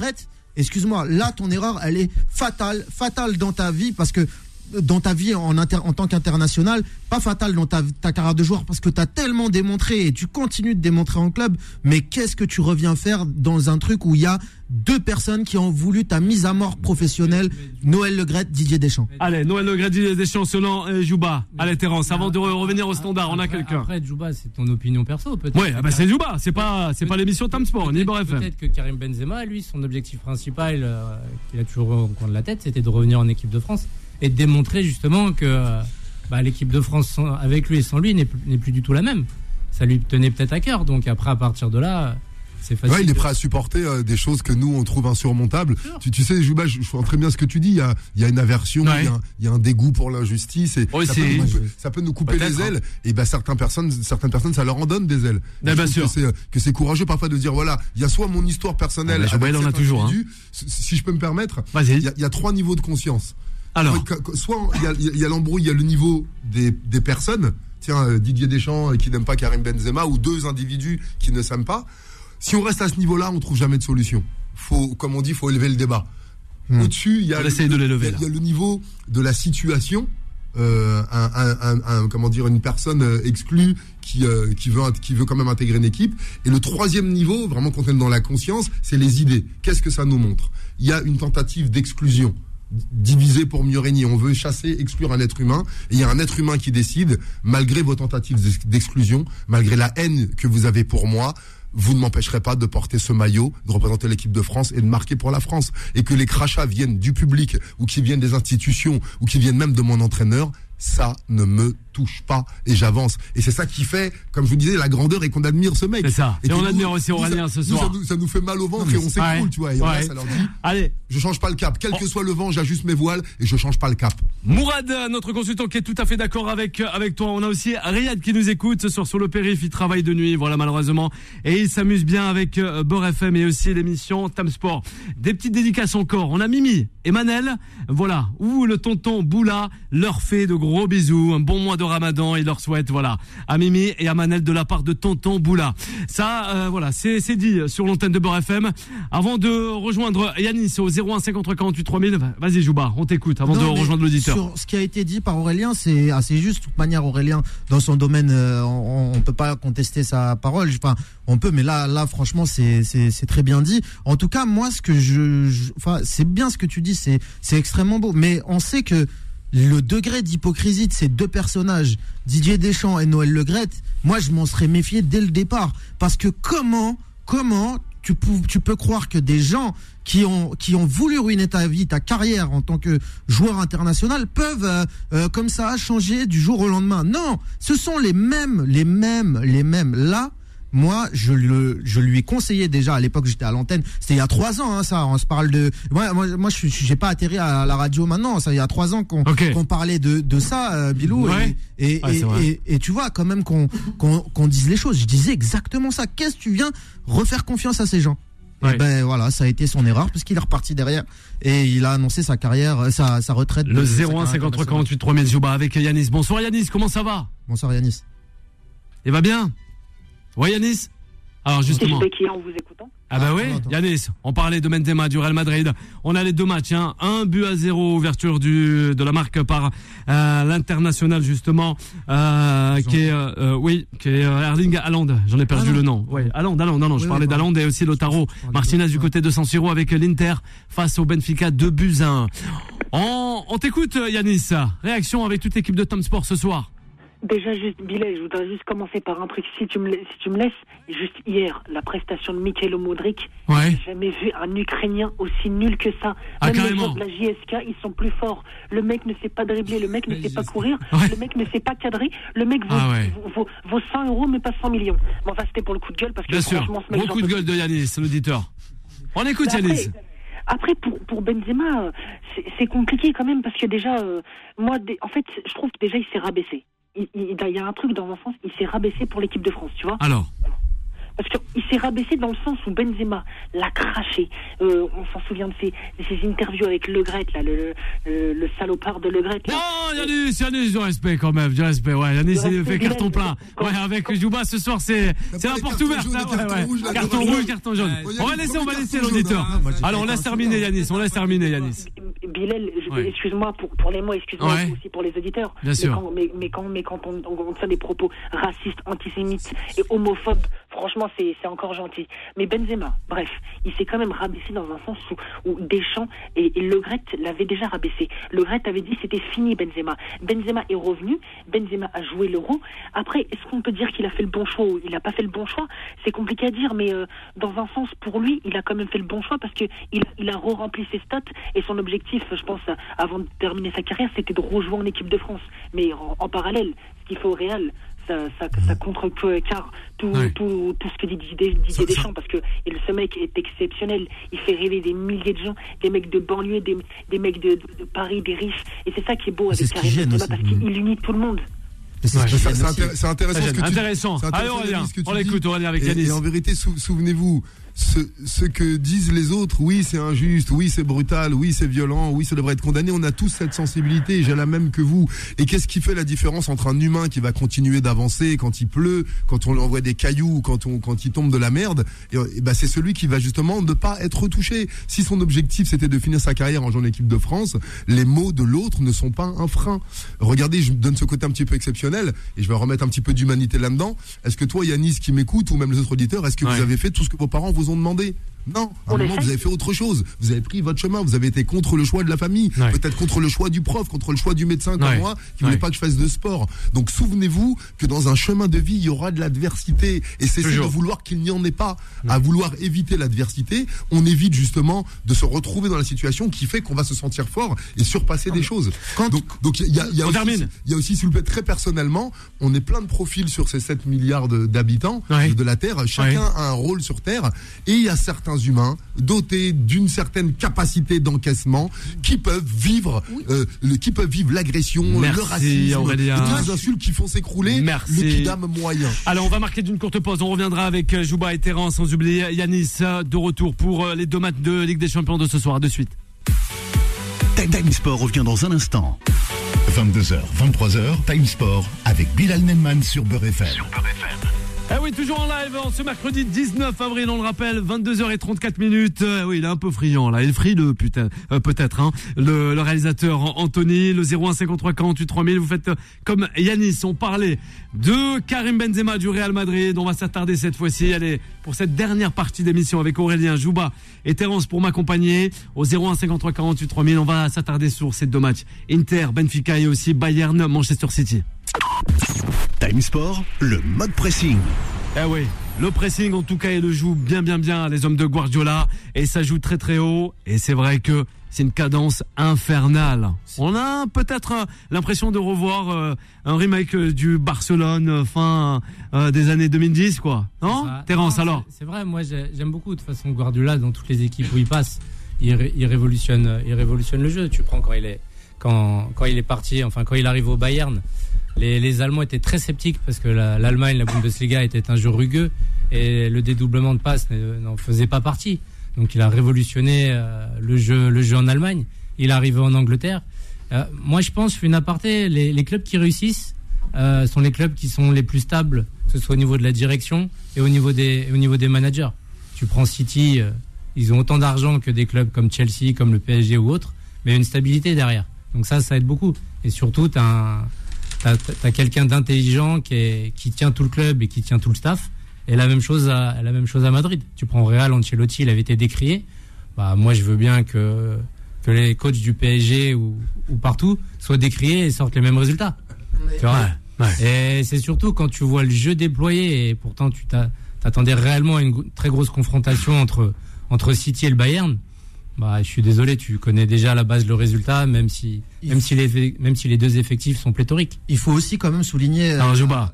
excuse-moi, là ton erreur elle est fatale, fatale dans ta vie parce que dans ta vie en, inter- en tant qu'international, pas fatale dans ta, ta carrière de joueur parce que tu as tellement démontré et tu continues de démontrer en club, mais qu'est-ce que tu reviens faire dans un truc où il y a deux personnes qui ont voulu ta mise à mort professionnelle, Noël Le Graët, Didier Deschamps. Allez, Noël Le Graët, Didier Deschamps, selon euh, Jouba. Allez, Terence, avant de re- revenir au standard, on a quelqu'un. Après, Djouba, c'est ton opinion perso, peut-être. Ah bah c'est Jouba, c'est pas, c'est pas l'émission Tam Sport, ni peut-être que Karim Benzema, lui, son objectif principal, euh, qu'il a toujours au coin de la tête, c'était de revenir en équipe de France et de démontrer justement que bah, l'équipe de France, sans- avec lui et sans lui, n'est plus, n'est plus du tout la même. Ça lui tenait peut-être à cœur. Donc après, à partir de là, c'est facile. Ouais, il est prêt à supporter euh, des choses que nous on trouve insurmontables. Tu, tu sais, Jouba, je, je vois très bien ce que tu dis. Il y a, il y a une aversion, Ouais. il, y a un, il y a un dégoût pour l'injustice et Oui, ça, peut nous, couper- ça peut nous couper Peut-être, les hein. ailes. Et ben certaines personnes, certaines personnes, ça leur en donne des ailes. Je bien trouve sûr. Que c'est, que c'est courageux parfois de dire voilà, il y a soit mon histoire personnelle. Ah, ben, Jouba, avec il en a toujours, hein. si, si je peux me permettre, Vas-y. il y, a, il y a trois niveaux de conscience. Alors, soit il y a- l'embrouille, il y a le niveau des, des personnes. Tiens, euh, Didier Deschamps euh, qui n'aime pas Karim Benzema ou deux individus qui ne s'aiment pas. Si on reste à ce niveau-là, on trouve jamais de solution. Faut, comme on dit, faut élever le débat. Hmm. Au-dessus, il y a le- essaye de l'élever, il y a- là. il y a le niveau de la situation. Euh, un, un- un- un- comment dire, une personne exclue qui, euh, qui, veut, qui veut quand même intégrer une équipe. Et le troisième niveau, vraiment qu'on est dans la conscience, c'est les idées. Qu'est-ce que ça nous montre? Il y a une tentative d'exclusion diviser pour mieux régner. On veut chasser, exclure un être humain. Et il y a un être humain qui décide, malgré vos tentatives d'ex- d'exclusion, malgré la haine que vous avez pour moi, vous ne m'empêcherez pas de porter ce maillot, de représenter l'équipe de France et de marquer pour la France. Et que les crachats viennent du public ou qui viennent des institutions ou qui viennent même de mon entraîneur, ça ne me touche pas et j'avance. Et c'est ça qui fait, comme je vous disais, la grandeur et qu'on admire ce mec. C'est ça. Et on nous- admire aussi Aurélien ce nous, soir. Ça nous, ça nous fait mal au ventre et on s'écroule, Ouais. tu vois. Et Ouais. ça leur dit, allez, je change pas le cap. Quel Oh. que soit le vent, j'ajuste mes voiles et je change pas le cap. Mourad, notre consultant qui est tout à fait d'accord avec, avec toi. On a aussi Riyad qui nous écoute ce soir sur le périph. Il travaille de nuit, voilà, malheureusement. Et il s'amuse bien avec euh, FM et aussi l'émission Tam Sport. Des petites dédicaces encore. On a Mimi et Manel, voilà, où le tonton Boula leur fait de gros bisous. Un bon mois de ramadan. Il leur souhaite, voilà, à Mimi et à Manel de la part de tonton Boula. Ça, euh, voilà, c'est dit sur l'antenne de Beurre FM. Avant de rejoindre Yanis au 01 53 48 3000, vas-y Jouba, on t'écoute avant Non, de rejoindre l'auditeur. Sur ce qui a été dit par Aurélien, c'est assez juste. De toute manière, Aurélien, dans son domaine, euh, on, on peut pas contester sa parole. Enfin, on peut, mais là, là, franchement, c'est c'est c'est très bien dit. En tout cas, moi, ce que je, je- enfin, c'est bien ce que tu dis. C'est c'est extrêmement beau. Mais on sait que le degré d'hypocrisie de ces deux personnages, Didier Deschamps et Noël Le Graët, moi, je m'en serais méfié dès le départ. Parce que comment, comment tu, pou- tu peux croire que des gens qui ont, qui ont voulu ruiner ta vie, ta carrière en tant que joueur international peuvent, euh, euh, comme ça, changer du jour au lendemain? Non, ce sont les mêmes, les mêmes, les mêmes. Là, moi, je, le, je lui ai conseillé déjà à l'époque, j'étais à l'antenne. C'était il y a trois ans, hein, ça. On se parle de. Moi, moi, moi je j'ai pas atterri à la radio maintenant. Ça, il y a trois ans qu'on parlait de, de ça, euh, Bilou. Ouais. Et, et, Ouais, et, tu vois, quand même qu'on qu'on qu'on dise les choses. Je disais exactement ça. Qu'est-ce que tu viens refaire confiance à ces gens Ouais. Et ben voilà, ça a été son erreur puisqu'il est reparti derrière et il a annoncé sa carrière, euh, sa, sa retraite. de- Le de sa 01 carrière 53 internationale. 48 3000 Jouba avec Yanis. Bonsoir Yanis, comment ça va? Bonsoir Yanis. Il va bien? Ouais Yanis Alors justement. C'est qui en vous écoutant Ah bah Ah, oui. Yanis, on parlait de Benzema du Real Madrid. On a les deux matchs, hein. un but à zéro, ouverture du de la marque par euh, l'international justement, euh, qui est euh, euh, oui, qui est euh, Erling Haaland. J'en ai perdu Ah le nom. Ouais, Haaland, Haaland. Non, non, je Oui, parlais oui, d'Haaland et aussi Lotaro Martinez du côté de San Siro avec l'Inter face au Benfica 2 buts à 1. On, on t'écoute Yanis. Réaction avec toute l'équipe de Tom Sport ce soir. Déjà, juste, Bilal, je voudrais juste commencer par un truc. Si tu me, la- si tu me laisses, juste hier, la prestation de Mikhailo Modric, Ouais. j'ai jamais vu un Ukrainien aussi nul que ça. Ah, Même les joueurs de la JSK, ils sont plus forts. Le mec ne sait pas dribbler, le mec ne sait pas courir, Ouais. le mec ne sait pas cadrer, le mec vaut, Ah ouais. vaut, vaut- vaut 100 euros, mais pas 100 millions. Mais enfin, c'était pour le coup de gueule, parce que Bien sûr. franchement, ce mec, j'en coup de gueule de Yanis, l'auditeur. On écoute Yanis. après, après, pour, pour Benzema, c'est- compliqué quand même parce que déjà, euh, moi, en fait, je trouve que déjà il s'est rabaissé. Il, il- il y a un truc dans sens, il s'est rabaissé pour l'équipe de France, tu vois. Alors, Parce qu'il s'est rabaissé dans le sens où Benzema l'a craché. Euh, on s'en souvient de ses, de ses interviews avec Le Gret, là, le, le, le- le salopard de Le Gret. là. non, Yanis, Yanis, du respect quand même, du respect. Ouais, Yanis, Du il fait carton plein. Ouais, avec Jouba ce soir, c'est la porte ouverte. hein, ouais, ouais. là, Carton rouge, carton jaune. Ouais. On va laisser, on va laisser l'auditeur. hein. Alors, on laisse terminer, Yanis. On laisse terminer, Yanis. Bilal, Ouais. excuse-moi pour, pour les mots, excuse-moi Ouais. aussi pour les auditeurs. Bien mais sûr. Quand, mais, mais quand, mais quand on, on, on tient des propos racistes, antisémites et homophobes, franchement, c'est encore gentil. Mais Benzema, bref, il s'est quand même rabaissé dans un sens où, où Deschamps et, Le Gret l'avaient déjà rabaissé. Le Gret avait dit c'était fini Benzema. Benzema est revenu, Benzema a joué l'euro. Après, est-ce qu'on peut dire qu'il a fait le bon choix ou il n'a pas fait le bon choix? C'est compliqué à dire, mais euh, dans un sens, pour lui, il a quand même fait le bon choix parce que il, a re-rempli ses stats et son objectif, je pense, avant de terminer sa carrière, c'était de rejouer en équipe de France. Mais en, en parallèle, ce qu'il fait au Real, ça, ça, ça contrecarre tout, tout, tout ce que dit Didier, Didier Ça- ça- Deschamps parce que ce mec est exceptionnel. Il fait rêver des milliers de gens, des mecs de banlieue, des, des mecs de, de- de Paris, des riches. Et c'est ça qui est beau avec Karim Benzema parce qu'il unit tout le monde. C'est Ouais. intér- intéressant ce que tu Intéressant. c'est Allez, intéressant, on l'écoute, dis. on revient avec Et- Yanis. Et en vérité, sou- souvenez-vous, ce, ce que disent les autres, oui, c'est injuste, oui, c'est brutal, oui, c'est violent, oui, ça devrait être condamné. On a tous cette sensibilité, j'ai la même que vous. Et qu'est-ce qui fait la différence entre un humain qui va continuer d'avancer quand il pleut, quand on lui envoie des cailloux, quand on, quand il tombe de la merde, et, et ben c'est celui qui va justement ne pas être touché. Si son objectif c'était de finir sa carrière en jouant en équipe de France, les mots de l'autre ne sont pas un frein. Regardez, je me donne ce côté un petit peu exceptionnel et je vais remettre un petit peu d'humanité là-dedans. Est-ce que toi, Yanis, qui m'écoute, ou même les autres auditeurs, est-ce que Ouais. vous avez fait tout ce que vos parents vous ont demandé non, à un moment vous avez fait autre chose. Vous avez pris votre chemin. Vous avez été contre le choix de la famille, Ouais. peut-être contre le choix du prof, contre le choix du médecin comme Ouais. moi, qui voulait Ouais. pas que je fasse de sport. Donc souvenez-vous que dans un chemin de vie, il y aura de l'adversité. Et c'est de vouloir qu'il n'y en ait pas. À vouloir éviter l'adversité, on évite justement de se retrouver dans la situation qui fait qu'on va se sentir fort et surpasser des choses. donc, donc il y a, il y a On aussi, termine. il y a aussi, s'il vous plaît, très personnellement, on est plein de profils sur ces 7 milliards d'habitants Ouais. de la Terre. Chacun a un rôle sur Terre. Et il y a certains humains dotés d'une certaine capacité d'encaissement qui peuvent vivre, euh, le- qui peuvent vivre l'agression, le racisme, Aurélien. les insultes qui font s'écrouler le kidam moyen. Alors, on va marquer d'une courte pause. On reviendra avec euh, Jouba et Terran, sans oublier Yanis euh, de retour pour les deux matchs de Ligue des Champions de ce soir. De suite. Time Time Sport revient dans un instant. 22h, 23h, Time Sport avec Bilal Nenman sur Beurre FM. Eh oui, toujours en live en ce mercredi 19 avril, on le rappelle, 22h34 minutes. Euh, oui, il est un peu friand là, il est frileux putain, euh, peut-être. Hein. Le, le réalisateur Anthony, le 01 53 48 3000. Vous faites euh, comme Yanis. On parlait de Karim Benzema du Real Madrid. On va s'attarder cette fois-ci. Allez, pour cette dernière partie d'émission avec Aurélien Jouba et Terence pour m'accompagner au 01 53 48 3000. On va s'attarder sur ces deux matchs Inter, Benfica et aussi Bayern, Manchester City. Time Sport, le mode pressing. Eh oui, le pressing en tout cas, il le joue bien bien bien les hommes de Guardiola et ça joue très très haut et c'est vrai que c'est une cadence infernale. On a peut-être euh, l'impression de revoir euh, un remake euh, du Barcelone fin euh, des années 2010 quoi. Non Ça- Terence alors c'est- vrai, moi j'ai- j'aime beaucoup de toute façon Guardiola dans toutes les équipes où il passe. Il, ré- il révolutionne, il révolutionne le jeu. Tu prends quand il est, quand, quand il est parti, enfin quand il arrive au Bayern, les, Allemands étaient très sceptiques parce que la- l'Allemagne, la, Bundesliga était un jeu rugueux et le dédoublement de passes ne- n'en faisait pas partie. Donc il a révolutionné euh, le jeu, en Allemagne. Il est arrivé en Angleterre. Euh, moi je pense, une aparté, les, clubs qui réussissent euh, sont les clubs qui sont les plus stables, que ce soit au niveau de la direction et au niveau des, au niveau des managers. Tu prends City, ils ont autant d'argent que des clubs comme Chelsea, comme le PSG ou autres, mais une stabilité derrière. Donc ça, ça aide beaucoup. Et surtout, tu as, quelqu'un d'intelligent qui, est- qui tient tout le club et qui tient tout le staff. Et la même chose à, la même chose à Madrid. Tu prends Real, Ancelotti, il avait été décrié. Bah, moi, je veux bien que, que les coachs du PSG ou, ou partout soient décriés et sortent les mêmes résultats. Tu vois et c'est surtout quand tu vois le jeu déployé et pourtant tu t'a- t'attendais réellement à une très grosse confrontation entre, entre City et le Bayern. Bah, je suis désolé, tu connais déjà à la base le résultat, même si, même si, les, même si les deux effectifs sont pléthoriques. Il faut aussi quand même souligner euh,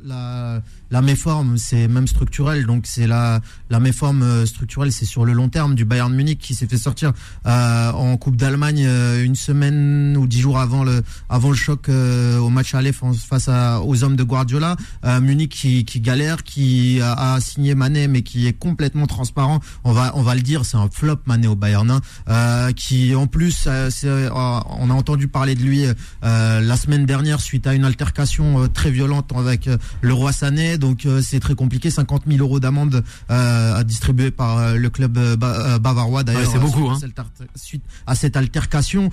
la, la méforme, c'est même structurel. Donc c'est la la méforme euh, structurelle, c'est sur le long terme du Bayern Munich qui s'est fait sortir euh, en Coupe d'Allemagne euh, une semaine ou dix jours avant le avant le choc euh, au match aller face à, aux hommes de Guardiola. Euh, Munich qui, qui galère, qui a, a signé Mané mais qui est complètement transparent. On va on va le dire, c'est un flop Mané au Bayern. hein. Qui en plus, on a entendu parler de lui la semaine dernière suite à une altercation très violente avec le roi Sané. Donc euh, c'est très compliqué. 50 000 euros d'amende euh, distribuée par euh, le club ba- bavarois d'ailleurs. Ouais, c'est beaucoup, suite à hein. Suite à cette altercation,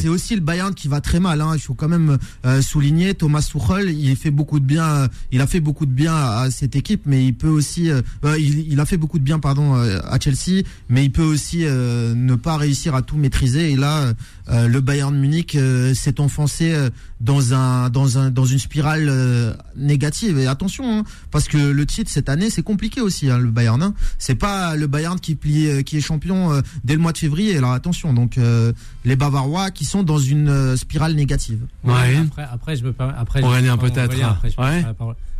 c'est aussi le Bayern qui va très mal. Hein. Il faut quand même souligner Thomas Tuchel. Il fait beaucoup de bien. Il a fait beaucoup de bien à cette équipe, mais il peut aussi. il, il a fait beaucoup de bien, pardon, à Chelsea, mais il peut aussi ne pas réussir à tout maîtriser. Et là, le Bayern Munich s'est enfoncé dans un dans un dans une spirale euh, négative. Et attention, hein, parce que le titre cette année, c'est compliqué aussi. Hein, le Bayern, hein. c'est pas le Bayern qui plie, euh, qui est champion euh, dès le mois de février. Alors attention, donc euh, les Bavarois qui sont dans une euh, spirale négative. Ouais. Après, après, je me permets- après, je- Aurélien, peut-être, après, je ouais.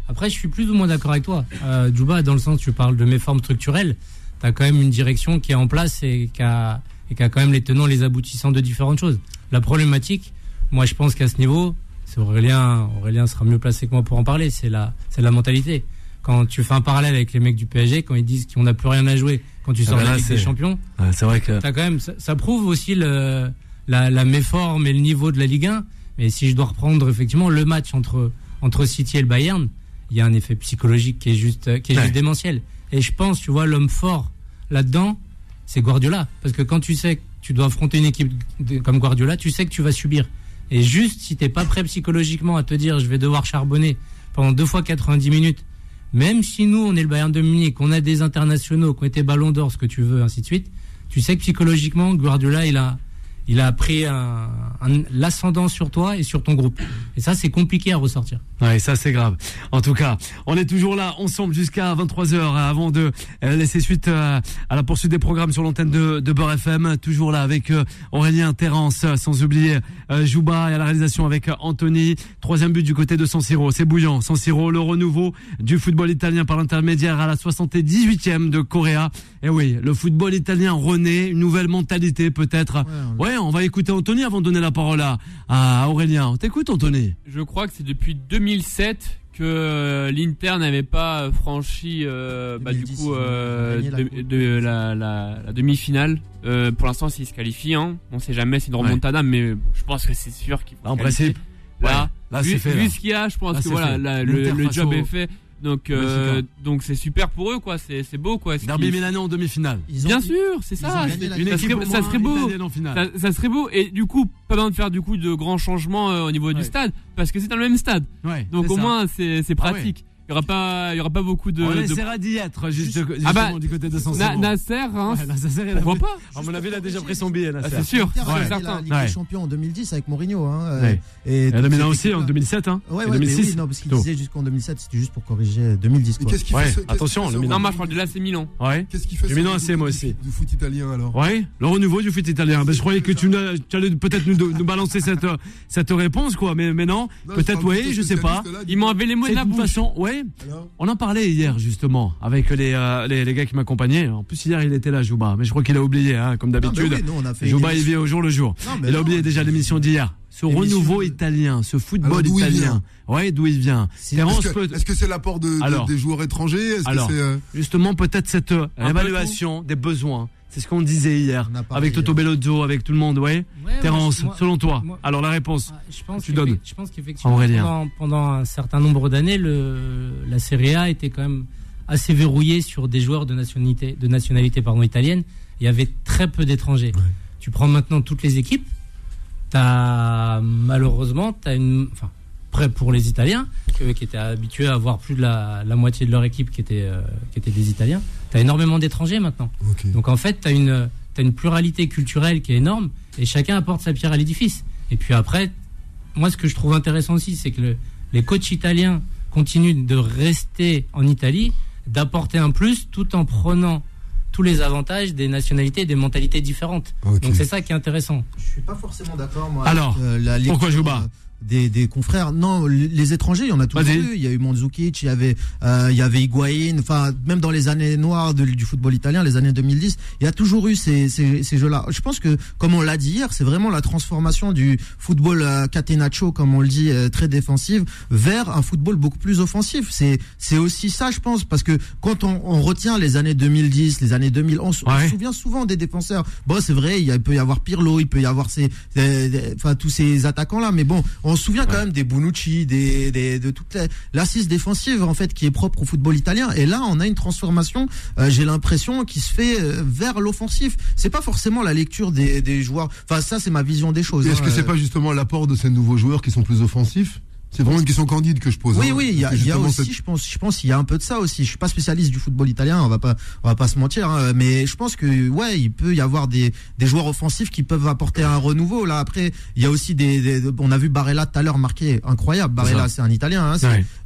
Après, je suis plus ou moins d'accord avec toi. Euh, Djouba, dans le sens où tu parles de méformes structurelles, tu as quand même une direction qui est en place et qui a, et qui a quand même les tenants, les aboutissants de différentes choses. La problématique, moi, je pense qu'à ce niveau, c'est Aurélien, Aurélien sera mieux placé que moi pour en parler, c'est la, c'est la mentalité. Quand tu fais un parallèle avec les mecs du PSG, quand ils disent qu'on n'a plus rien à jouer, quand tu Ah sors bah de là, la Ligue des c'est- Champions, c'est vrai que. T'as quand même, ça, ça prouve aussi le, la, la méforme et le niveau de la Ligue 1. Mais si je dois reprendre effectivement le match entre, entre City et le Bayern, il y a un effet psychologique qui est juste, qui est Ouais. juste démentiel. Et je pense, tu vois, l'homme fort là-dedans, c'est Guardiola. Parce que quand tu sais que tu dois affronter une équipe de- comme Guardiola, tu sais que tu vas subir. Et juste, si t'es pas prêt psychologiquement à te dire, je vais devoir charbonner pendant deux fois 90 minutes, même si nous, on est le Bayern de Munich, on a des internationaux qui ont été ballon d'or, ce que tu veux, ainsi de suite, tu sais que psychologiquement, Guardiola, il a, il a pris un, un- l'ascendant sur toi et sur ton groupe. Et ça, c'est compliqué à ressortir. Ouais, ça c'est grave. En tout cas, on est toujours là ensemble jusqu'à 23h avant de euh, laisser suite euh, à la poursuite des programmes sur l'antenne de, de Beurre FM. Toujours là avec euh, Aurélien Terrence, euh, sans oublier euh, Jouba et à la réalisation avec euh, Anthony. Troisième but du côté de San Siro. C'est bouillant. San Siro, le renouveau du football italien par l'intermédiaire à la 78e de Correa. Et oui, le football italien renaît, une nouvelle mentalité peut-être. Ouais, on va écouter Anthony avant de donner la parole à, à Aurélien. On t'écoute Anthony. Je crois que c'est depuis 2007 que euh, l'Inter n'avait pas franchi euh, bah, du 2010, coup euh, de, la, la- la demi-finale. Euh, pour l'instant, s'ils se qualifient, hein. on sait jamais, c'est une Ouais. remontada, mais je pense que c'est sûr qu'ils vont Là, en principe, Là, ouais, là, vu, c'est fait, vu là. ce qu'il y a, je pense Là, que voilà, le, job au- est fait. Donc, euh, donc c'est super pour eux, quoi. C'est c'est beau, quoi. Derby qu'ils- Milanais en demi-finale. Bien sûr, c'est ça. la Une ça équipe serait, ça serait beau. Ça, ça serait beau et du coup pas besoin de faire du coup de grands changements euh, au niveau Ouais. du stade parce que c'est dans le même stade Ouais, donc au ça. moins c'est c'est Ah ouais. Il y aura pas il y aura pas beaucoup de, on de- essaiera d'y être juste, Ah bah, du côté de San Na-. Nasser hein, Ouais, Nasser, il a pris- pas À mon avis, il a déjà pris son billet, Ah, Nasser. c'est sûr L'Inter a c'est certain Champions en 2010 avec Mourinho. Hein, euh, Ouais. Et Et le aussi en équipes-là. 2007, hein. Ouais, et ouais, mais 2006. oui, non, parce qu'il disait jusqu'en 2007, c'était juste pour corriger 2010. Mais Quoi. qu'est-ce qui Ouais, fait attention, le Milan. non moi je parle de l'AC Milan Ouais. Qu'est-ce qui fait ce Milan AC, moi aussi. Du foot italien alors? Ouais, le renouveau du foot italien. Ben, je croyais que tu, allais peut-être nous, balancer cette, cette réponse, quoi. Mais, non, peut-être, oui, je sais pas. ils m'ont enlevé les mots de la bouche façon, Alors On en parlait hier, justement, avec les, euh, les, les gars qui m'accompagnaient. En plus, hier, il était là, Jouba. Mais je crois qu'il a oublié, hein, comme Non, mais d'habitude. oui, Jouba, il vit au jour le jour. Non, Il a non, oublié déjà l'émission d'hier. Ce renouveau de- italien, ce football Alors, italien. Ouais, d'où il vient. Est-ce peut, que c'est l'apport de, des joueurs étrangers? Est-ce que Alors. c'est euh, justement peut-être cette euh, évaluation des besoins. C'est ce qu'on disait hier avec Toto. Bellozzo, avec tout le monde, ouais. Ouais, Terence, moi, selon toi. moi- Alors la réponse. Ah, Je pense, Tu donnes. je pense qu'effectivement, pendant, pendant un certain nombre d'années, la Serie A était quand même assez verrouillée sur des joueurs de nationalité, de nationalité pardon, italienne. Il y avait très peu d'étrangers. Tu prends maintenant toutes les équipes, as, malheureusement, tu as une. Enfin, prêt pour les Italiens, qui étaient habitués à avoir plus de la, la moitié de leur équipe qui était, euh, qui était des Italiens. Tu as énormément d'étrangers maintenant. Donc en fait, tu as une, t'as une pluralité culturelle qui est énorme et chacun apporte sa pierre à l'édifice. Et puis après, moi ce que je trouve intéressant aussi, c'est que le- les coachs italiens continuent de rester en Italie, d'apporter un plus tout en prenant tous les avantages des nationalités et des mentalités différentes. Donc c'est ça qui est intéressant. Je suis pas forcément d'accord, moi. Alors, avec, euh, la lecture, pourquoi Jouba des, des confrères. Non, les étrangers, il y en a toujours Vas-y. eu. Il y a eu Mandzukic, il y avait, euh, il y avait Higuain. Enfin, même dans les années noires de- du football italien, les années 2010, il y a toujours eu ces, ces, ces jeux-là. Je pense que, comme on l'a dit hier, c'est vraiment la transformation du football euh, catenaccio, comme on le dit, euh, très défensif, vers un football beaucoup plus offensif. C'est, c'est aussi ça, je pense, parce que quand on, on retient les années 2010, les années 2000, on, Ouais. se souvient souvent des défenseurs. Bon, c'est vrai, il, y a- il peut y avoir Pirlo, il peut y avoir ces, des- enfin tous ces attaquants-là, mais bon, on se souvient quand même des Bonucci, des, des de toute la- l'assise défensive en fait qui est propre au football italien. Et là, on a une transformation. euh, J'ai l'impression qui se fait euh, vers l'offensif. C'est pas forcément la lecture des, des joueurs. Enfin, ça, c'est ma vision des choses. Est-ce hein. que c'est pas justement l'apport de ces nouveaux joueurs qui sont plus offensifs? C'est vraiment une question candide que je pose. Oui, hein. oui, il y a, C'est il y a justement aussi, cette- je pense, je pense, il y a un peu de ça aussi. Je suis pas spécialiste du football italien, on va pas, on va pas se mentir, hein, mais je pense que, ouais, il peut y avoir des, des joueurs offensifs qui peuvent apporter un renouveau. Là, après, il y a aussi des, des- on a vu Barella tout à l'heure marqué, incroyable. Barella, c'est un Italien. Hein,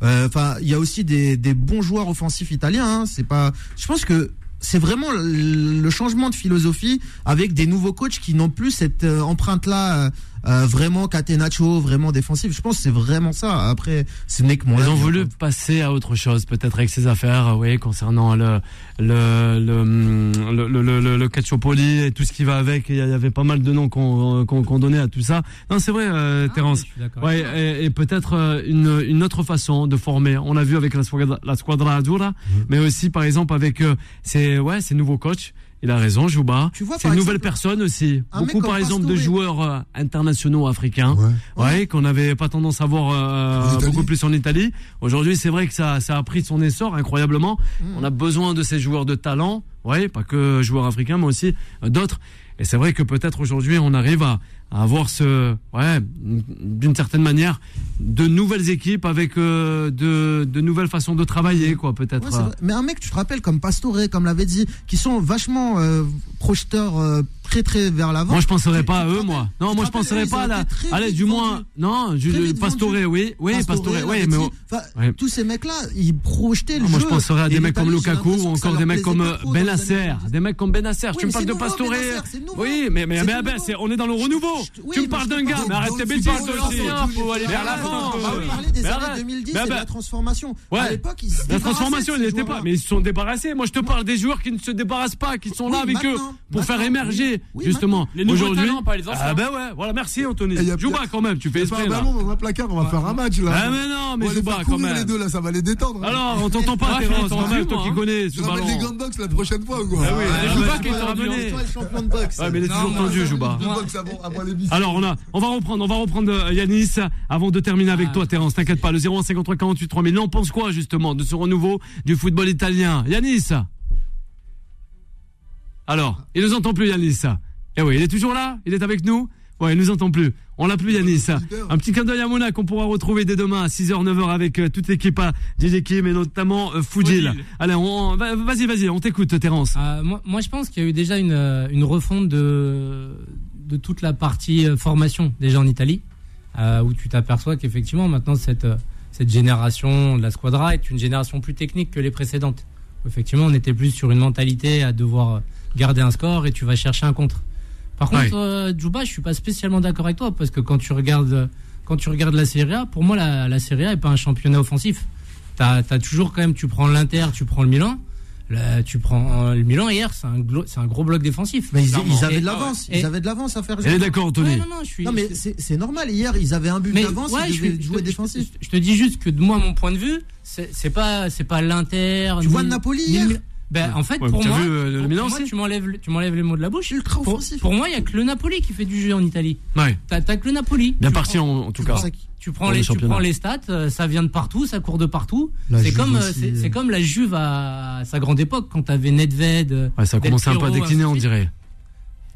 euh, Enfin, il y a aussi des, des bons joueurs offensifs italiens. Hein, c'est pas, je pense que c'est vraiment le changement de philosophie avec des nouveaux coachs qui n'ont plus cette euh, empreinte-là. Euh, vraiment catenaccio, vraiment défensif. Je pense que c'est vraiment ça. Après, ce n'est que mon Ils ont voulu hein. passer à autre chose, peut-être avec ces affaires, euh, oui, concernant le le le hum, le, le, le, le- le Calciopoli et tout ce qui va avec. Il y avait pas mal de noms qu'on qu'on qu'on donnait à tout ça. Non, c'est vrai, euh, Ah, Terence. Ouais, et, et peut-être euh, une, une autre façon de former. On l'a vu avec la Squadra, la squadra Azzurra, mais aussi par exemple avec euh, ces ouais ces nouveaux coachs. Il a raison, Jouba. Tu vois, C'est une exemple, nouvelle personne aussi. Beaucoup par exemple de joueurs euh, internationaux africains. Ouais. Ouais, qu'on n'avait pas tendance à voir euh, beaucoup plus en Italie. Aujourd'hui, c'est vrai que ça, ça a pris son essor incroyablement. On a besoin de ces joueurs de talent, ouais, pas que joueurs africains, mais aussi euh, d'autres. Et c'est vrai que peut-être aujourd'hui, on arrive à, à avoir ce, ouais, d'une certaine manière, de nouvelles équipes avec euh, de, de nouvelles façons de travailler, quoi, peut-être. Mais un mec, tu te rappelles, comme Pastore, comme l'avait dit, qui sont vachement euh, très très vers l'avant. Moi, je penserais pas à eux, moi. Non, moi, je penserais pas à la. Allez, du moins, non, Pastore, oui, oui, Pastore, oui, mais. Tous ces mecs-là, ils projetaient le moi, je penserais à des mecs comme Lukaku ou encore des mecs comme pas trop dans Ben les années Nasser. 90. Des mecs comme Ben Nasser. Oui, tu me parles de Pastore. Oui, mais, mais, on est dans le renouveau. Tu me parles d'un gars, mais arrête tes bêtises aussi. l'ancien, faut aller vers l'avant. des années arrête. 2010 Mais et de la transformation. Ouais. À l'époque, ils se La transformation, ils n'étaient pas, mais ils se sont débarrassés. Moi, je te parle des joueurs qui ne se débarrassent pas, qui sont là avec eux pour faire émerger, oui, oui, justement. Aujourd'hui, ah ben ouais, voilà, merci Anthony. Et y a- Joue pas quand même, tu fais pas esprit un ballon dans un placard, on va faire un match là. Ah mais non, mais pas quand courir les même. deux là, ça va les détendre. hein. Alors, on t'entend pas, Terence, quand même, toi qui hein. connais ce ramène les ballon. gants de boxe la prochaine fois quoi. Ah oui, Ouais, ah, Jouba bah, qui est boxe. Ouais, mais il est toujours tendu, Jouba. Alors on a, on va reprendre, on va reprendre euh, Yanis avant de terminer avec Ah. toi, Terence. T'inquiète pas, le 0153 48 3000. Là, on pense quoi justement de ce renouveau du football italien, Yanis Alors, il nous entend plus, Yanis. Eh oui, il est toujours là, il est avec nous. Ouais, il nous entend plus. On l'a plus, Yanis. Un petit clin d'œil à Mona qu'on pourra retrouver dès demain à 6h, 9h avec euh, toute l'équipe à DJ Kim et notamment euh. Foudil. Allez, on, va- vas-y, vas-y, on t'écoute, Terence. Euh, moi, moi, je pense qu'il y a eu déjà une, euh, une refonte de, de toute la partie euh, formation déjà en Italie, euh, où tu t'aperçois qu'effectivement maintenant cette, euh, cette génération de la squadra est une génération plus technique que les précédentes. Effectivement, on était plus sur une mentalité à devoir euh, garder un score et tu vas chercher un contre. Par Ouais. contre, euh, Djouba, je suis pas spécialement d'accord avec toi parce que quand tu regardes, quand tu regardes la Serie A, pour moi la, la Serie A est pas un championnat offensif. T'as as toujours quand même, tu prends l'Inter, tu prends le Milan. Là, tu prends euh, le Milan hier, c'est un, un gros bloc défensif. Mais ils, avaient de l'avance. Ils avaient de l'avance à faire Elle est jouer. d'accord, Anthony Ouais, non, non, je suis. Non, mais c'est normal. Hier, ils avaient un but mais d'avance. ouais, ils je devaient jouer je- défensif. Je, je te dis juste que de moi, mon point de vue, c'est pas, c'est pas l'Inter. Tu ni- vois le Napoli hier. Ben, en fait, Ouais, pour moi, vu, euh, pour- pour moi, tu m'enlèves, tu m'enlèves les mots de la bouche. Ultra Pour, offensif. pour moi, il y a que le Napoli qui fait du jeu en Italie. Ouais, T'as t'as que le Napoli. bien Tu parti prends- en, en tout cas. prends- Tu prends, les, tu prends les stats, euh, ça vient de partout, ça court de partout. La C'est Juve comme, euh, c'est c'est comme la Juve à sa grande époque, quand t'avais Nedved. Ouais, ça commencé un peu à décliner, on dirait.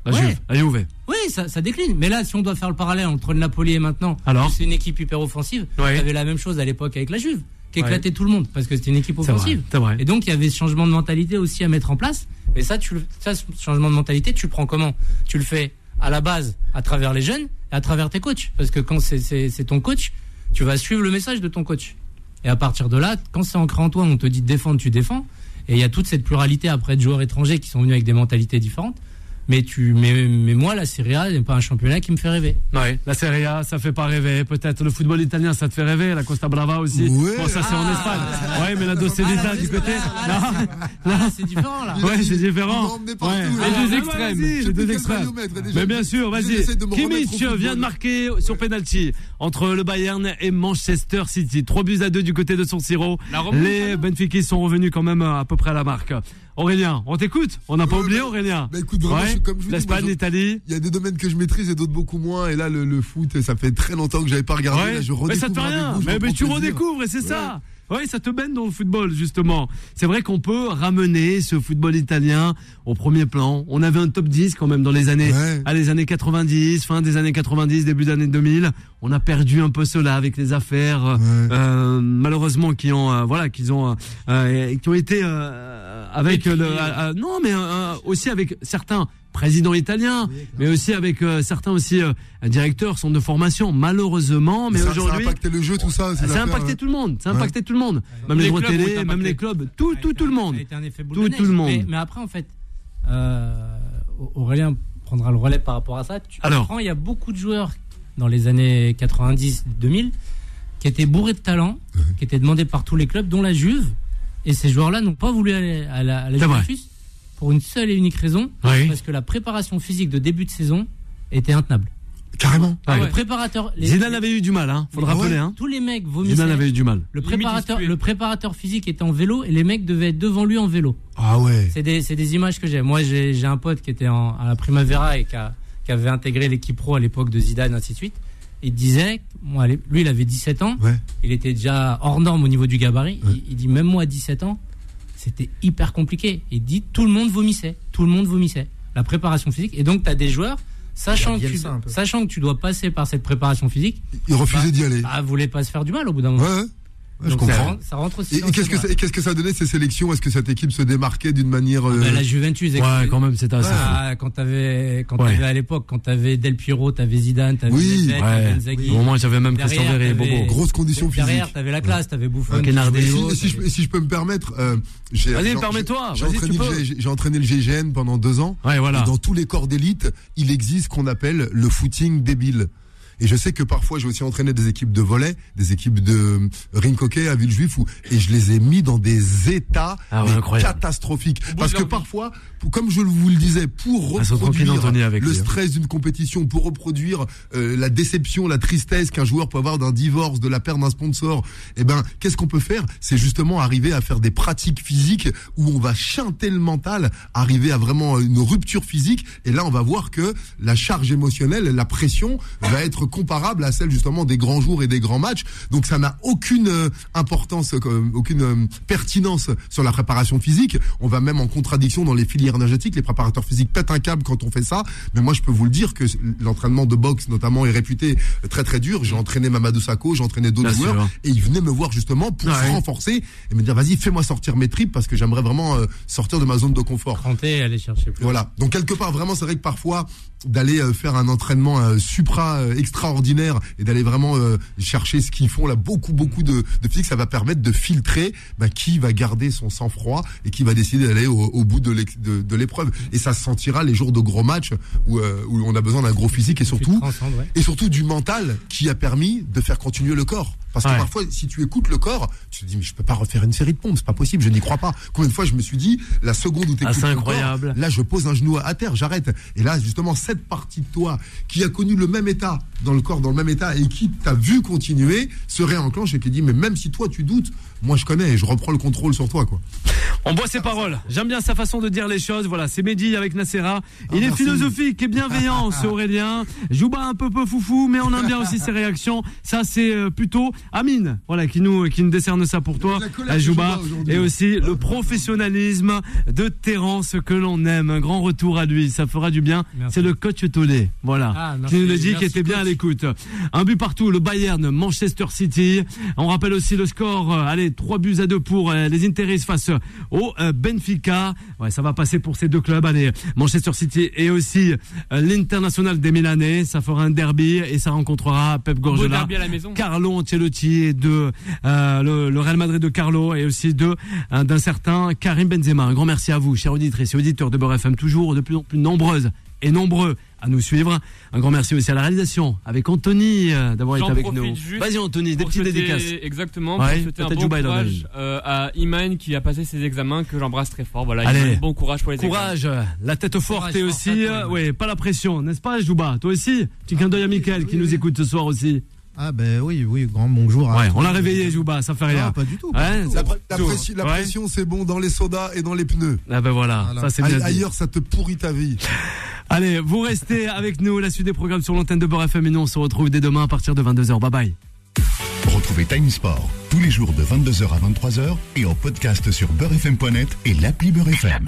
La Ouais. Juve, la Juve. Oui, ça, ça décline. Mais là, si on doit faire le parallèle entre le Napoli et maintenant, Alors c'est une équipe hyper offensive. Ouais. T'avais la même chose à l'époque avec la Juve, qui Ouais. éclatait tout le monde parce que c'était une équipe vrai, offensive. vrai. Et donc il y avait ce changement de mentalité aussi à mettre en place. Mais ça, tu le, ça, ce changement de mentalité, tu le prends comment? Tu le fais à la base à travers les jeunes et à travers tes coachs. Parce que quand c'est- ton coach, tu vas suivre le message de ton coach. Et à partir de là, quand c'est ancré en toi, on te dit de défendre, tu défends. Et il y a toute cette pluralité après de joueurs étrangers qui sont venus avec des mentalités différentes. Mais tu, mais, mais moi, la Serie A n'est pas un championnat qui me fait rêver. Ouais, la Serie A, ça fait pas rêver. Peut-être le football italien, ça te fait rêver. La Costa Brava aussi. Ouais. Bon, ça c'est en Espagne. Ouais, mais la Docedita du côté. Non, Ah, c'est différent là. Ouais, c'est différent. partout, Ouais. là. Les deux Ouais, extrêmes. les deux extrêmes. Mais bien sûr, vas-y. Kimmich vient de marquer sur penalty entre le Bayern et Manchester City. Trois buts à deux du côté de San Siro. Les Benfica sont revenus quand même à peu près à la marque. Aurélien, on t'écoute. On n'a pas Ouais, oublié bah, Aurélien. bah, écoute, vraiment, je suis comme je L'Espagne, je- l'Italie. Il y a des domaines que je maîtrise et d'autres beaucoup moins. Et là, le, le foot, ça fait très longtemps que j'avais pas regardé. Ouais. Là, je mais ça te fait rien. je mais, tu plaisir. redécouvres et c'est ça. Oui, ça te baigne dans le football, justement. C'est vrai qu'on peut ramener ce football italien au premier plan. On avait un top 10 quand même dans les années, Ouais. à les années 90, fin des années 90, début des années 2000. On a perdu un peu cela avec les affaires, euh, euh, malheureusement, qui ont, euh, voilà, qui ont, euh, qui ont été avec puis- le, euh, euh, non, mais euh, aussi avec certains présidents italiens, mais aussi avec euh, certains aussi euh, directeurs, centres de formation. Malheureusement, mais ça, ça a aujourd'hui, impacté le jeu, tout ça. ça a impacté tout le monde. Ça a Ouais. impacté tout le monde. Même les, Les télé, même les clubs, tout, tout, tout le monde. Tout- tout le monde. Mais, mais après, en fait, euh, Aurélien prendra le relais par rapport à ça. Tu Alors. comprends, il y a beaucoup de joueurs dans les années 90-2000 qui étaient bourrés de talent, qui étaient demandés par tous les clubs, dont la Juve. Et ces joueurs-là n'ont pas voulu aller à la, à la. Juventus pour une seule et unique raison, Oui. parce que la préparation physique de début de saison était intenable. Carrément. Ouais. Le préparateur, les- Zidane avait eu du mal, hein. Faut le Ah ouais rappeler, hein. tous les mecs vomissaient. Zidane avait eu du mal. Le préparateur, le préparateur physique était en vélo et les mecs devaient être devant lui en vélo. Ah ouais. C'est des, c'est des images que j'ai. Moi, j'ai j'ai un pote qui était en, à la Primavera et qui, a- qui avait intégré l'équipe pro à l'époque de Zidane, ainsi de suite. Il disait, moi, lui, il avait 17 ans. Ouais. Il était déjà hors norme au niveau du gabarit. Il, il dit, même moi, à 17 ans, c'était hyper compliqué. Il dit, tout le monde vomissait. Tout le monde vomissait. La préparation physique. Et donc, tu as des joueurs, sachant que, tu, sachant que dois passer par cette préparation physique, Il refusait d'y aller. bah, voulez pas se faire du mal au bout d'un moment. ouais. Je Donc, comprends. ça rentre aussi. Et, qu'est-ce ce que ça, débat. et qu'est-ce que ça donnait ces sélections? Est-ce que cette équipe se démarquait d'une manière euh, Bah, la Juventus, Ouais, quand même, c'était assez. Ah, quand t'avais, quand Ouais. t'avais à l'époque, quand t'avais Del Piero, t'avais Zidane, t'avais Oui, t'avais Ouais. Inzaghi. Au moins, j'avais même Christian Derrière, Verret et t'avais- Bobo. grosses conditions Derrière, physiques t'avais la classe, t'avais haut, si, si je, si peux me permettre, euh, j'ai Vas-y, permets-toi, j'ai entraîné, tu le peux. G- j'ai entraîné le GGN pendant deux ans. Ouais, voilà. Et dans tous les corps d'élite, il existe ce qu'on appelle le footing débile. Et je sais que parfois, j'ai aussi entraîné des équipes de volley, des équipes de euh, ring hockey à Villejuif, où, et je les ai mis dans des états Ah ouais, catastrophiques. Parce que parfois, pour- comme je vous le disais, pour Ah, reproduire le lui, hein. stress d'une compétition, pour reproduire euh, la déception, la tristesse qu'un joueur peut avoir d'un divorce, de la perte d'un sponsor, eh ben, qu'est-ce qu'on peut faire? C'est justement arriver à faire des pratiques physiques où on va chanter le mental, arriver à vraiment une rupture physique, et là, on va voir que la charge émotionnelle, la pression, va être comparable à celle justement des grands jours et des grands matchs. Donc, ça n'a aucune euh, importance, euh, aucune euh, pertinence sur la préparation physique. On va même en contradiction dans les filières énergétiques. Les préparateurs physiques pètent un câble quand on fait ça. Mais moi, je peux vous le dire que l'entraînement de boxe, notamment, est réputé très très dur. J'ai entraîné Mamadou Sakho, j'ai entraîné d'autres joueurs, et ils venaient me voir justement pour Ouais. se renforcer et me dire vas-y, fais-moi sortir mes tripes parce que j'aimerais vraiment sortir de ma zone de confort. Cranter et aller chercher plus. Voilà. Donc quelque part, vraiment, c'est vrai que parfois d'aller faire un entraînement supra euh, extraordinaire et d'aller vraiment euh, chercher ce qu'ils font là, beaucoup beaucoup de, de physique, ça va permettre de filtrer bah, qui va garder son sang-froid et qui va décider d'aller au, au bout de l'épreuve. Et ça se sentira les jours de gros matchs où, euh, où on a besoin d'un gros physique et surtout ouais. et surtout du mental qui a permis de faire continuer le corps. Parce que Ouais. parfois, si tu écoutes le corps, tu te dis, mais je peux pas refaire une série de pompes, c'est pas possible, je n'y crois pas. Combien de fois je me suis dit, la seconde où tu Ah, écoutes c'est le incroyable. corps, là, je pose un genou à terre, j'arrête. Et là, justement, cette partie de toi qui a connu le même état dans le corps, dans le même état, et qui t'a vu continuer, se réenclenche et qui dit, mais même si toi tu doutes, moi je connais et je reprends le contrôle sur toi, quoi. On boit ses paroles. J'aime bien sa façon de dire les choses. Voilà, c'est Mehdi avec Nacera. Il est Ah, merci. philosophique et bienveillant, [LAUGHS] ce Aurélien. Jouba un peu peu foufou, mais on aime bien aussi ses réactions. Ça, c'est euh, plutôt Amine, voilà, qui nous, qui nous décerne ça pour toi, Jouba. Et aussi le professionnalisme de Terence que l'on aime. Un grand retour à lui. Ça fera du bien. C'est le coach Tolé. Voilà. Ah, qui nous le dit, qui était bien à l'écoute. Un but partout, le Bayern, Manchester City. On rappelle aussi le score. euh, allez, 3 buts à 2 pour euh, les Interis face au euh, Benfica. Ouais, ça va passer pour ces deux clubs. Allez, Manchester City et aussi euh, l'International des Milanais. Ça fera un derby et ça rencontrera Pep Guardiola. Carlo Ancelotti Ancelotti, de euh, le, le Real Madrid de Carlo et aussi de euh, d'un certain Karim Benzema. Un grand merci à vous, chers auditrices et auditeurs de Beurre FM, toujours de plus en plus nombreuses et nombreux à nous suivre. Un grand merci aussi à la réalisation avec Anthony euh, d'avoir été avec nous. Vas-y Anthony, des petites dédicaces. Exactement, pour Ouais, souhaiter un bon courage euh, à Iman qui a passé ses examens, que j'embrasse très fort. Voilà, Allez. Iman, bon courage pour les examens. Courage, la tête forte Courage, et aussi, euh, ouais, pas la pression, n'est-ce pas, Jouba? Toi aussi Petit clin d'œil à Mickaël qui nous écoute ce soir aussi. Ah ben oui, oui, grand bonjour. Ouais, on l'a réveillé, Jouba, ça fait rien. Non, pas du tout. Ouais, La, pression, la Ouais. pression, c'est bon dans les sodas et dans les pneus. Ah ben voilà, Voilà. ça c'est bien dit. Ailleurs, ça te pourrit ta vie. Allez, vous restez avec nous, la suite des programmes sur l'antenne de Beurre FM et nous on se retrouve dès demain à partir de 22h. Bye bye. Retrouvez Time Sport tous les jours de 22h à 23h et en podcast sur beurrefm.net et l'appli Beurre FM.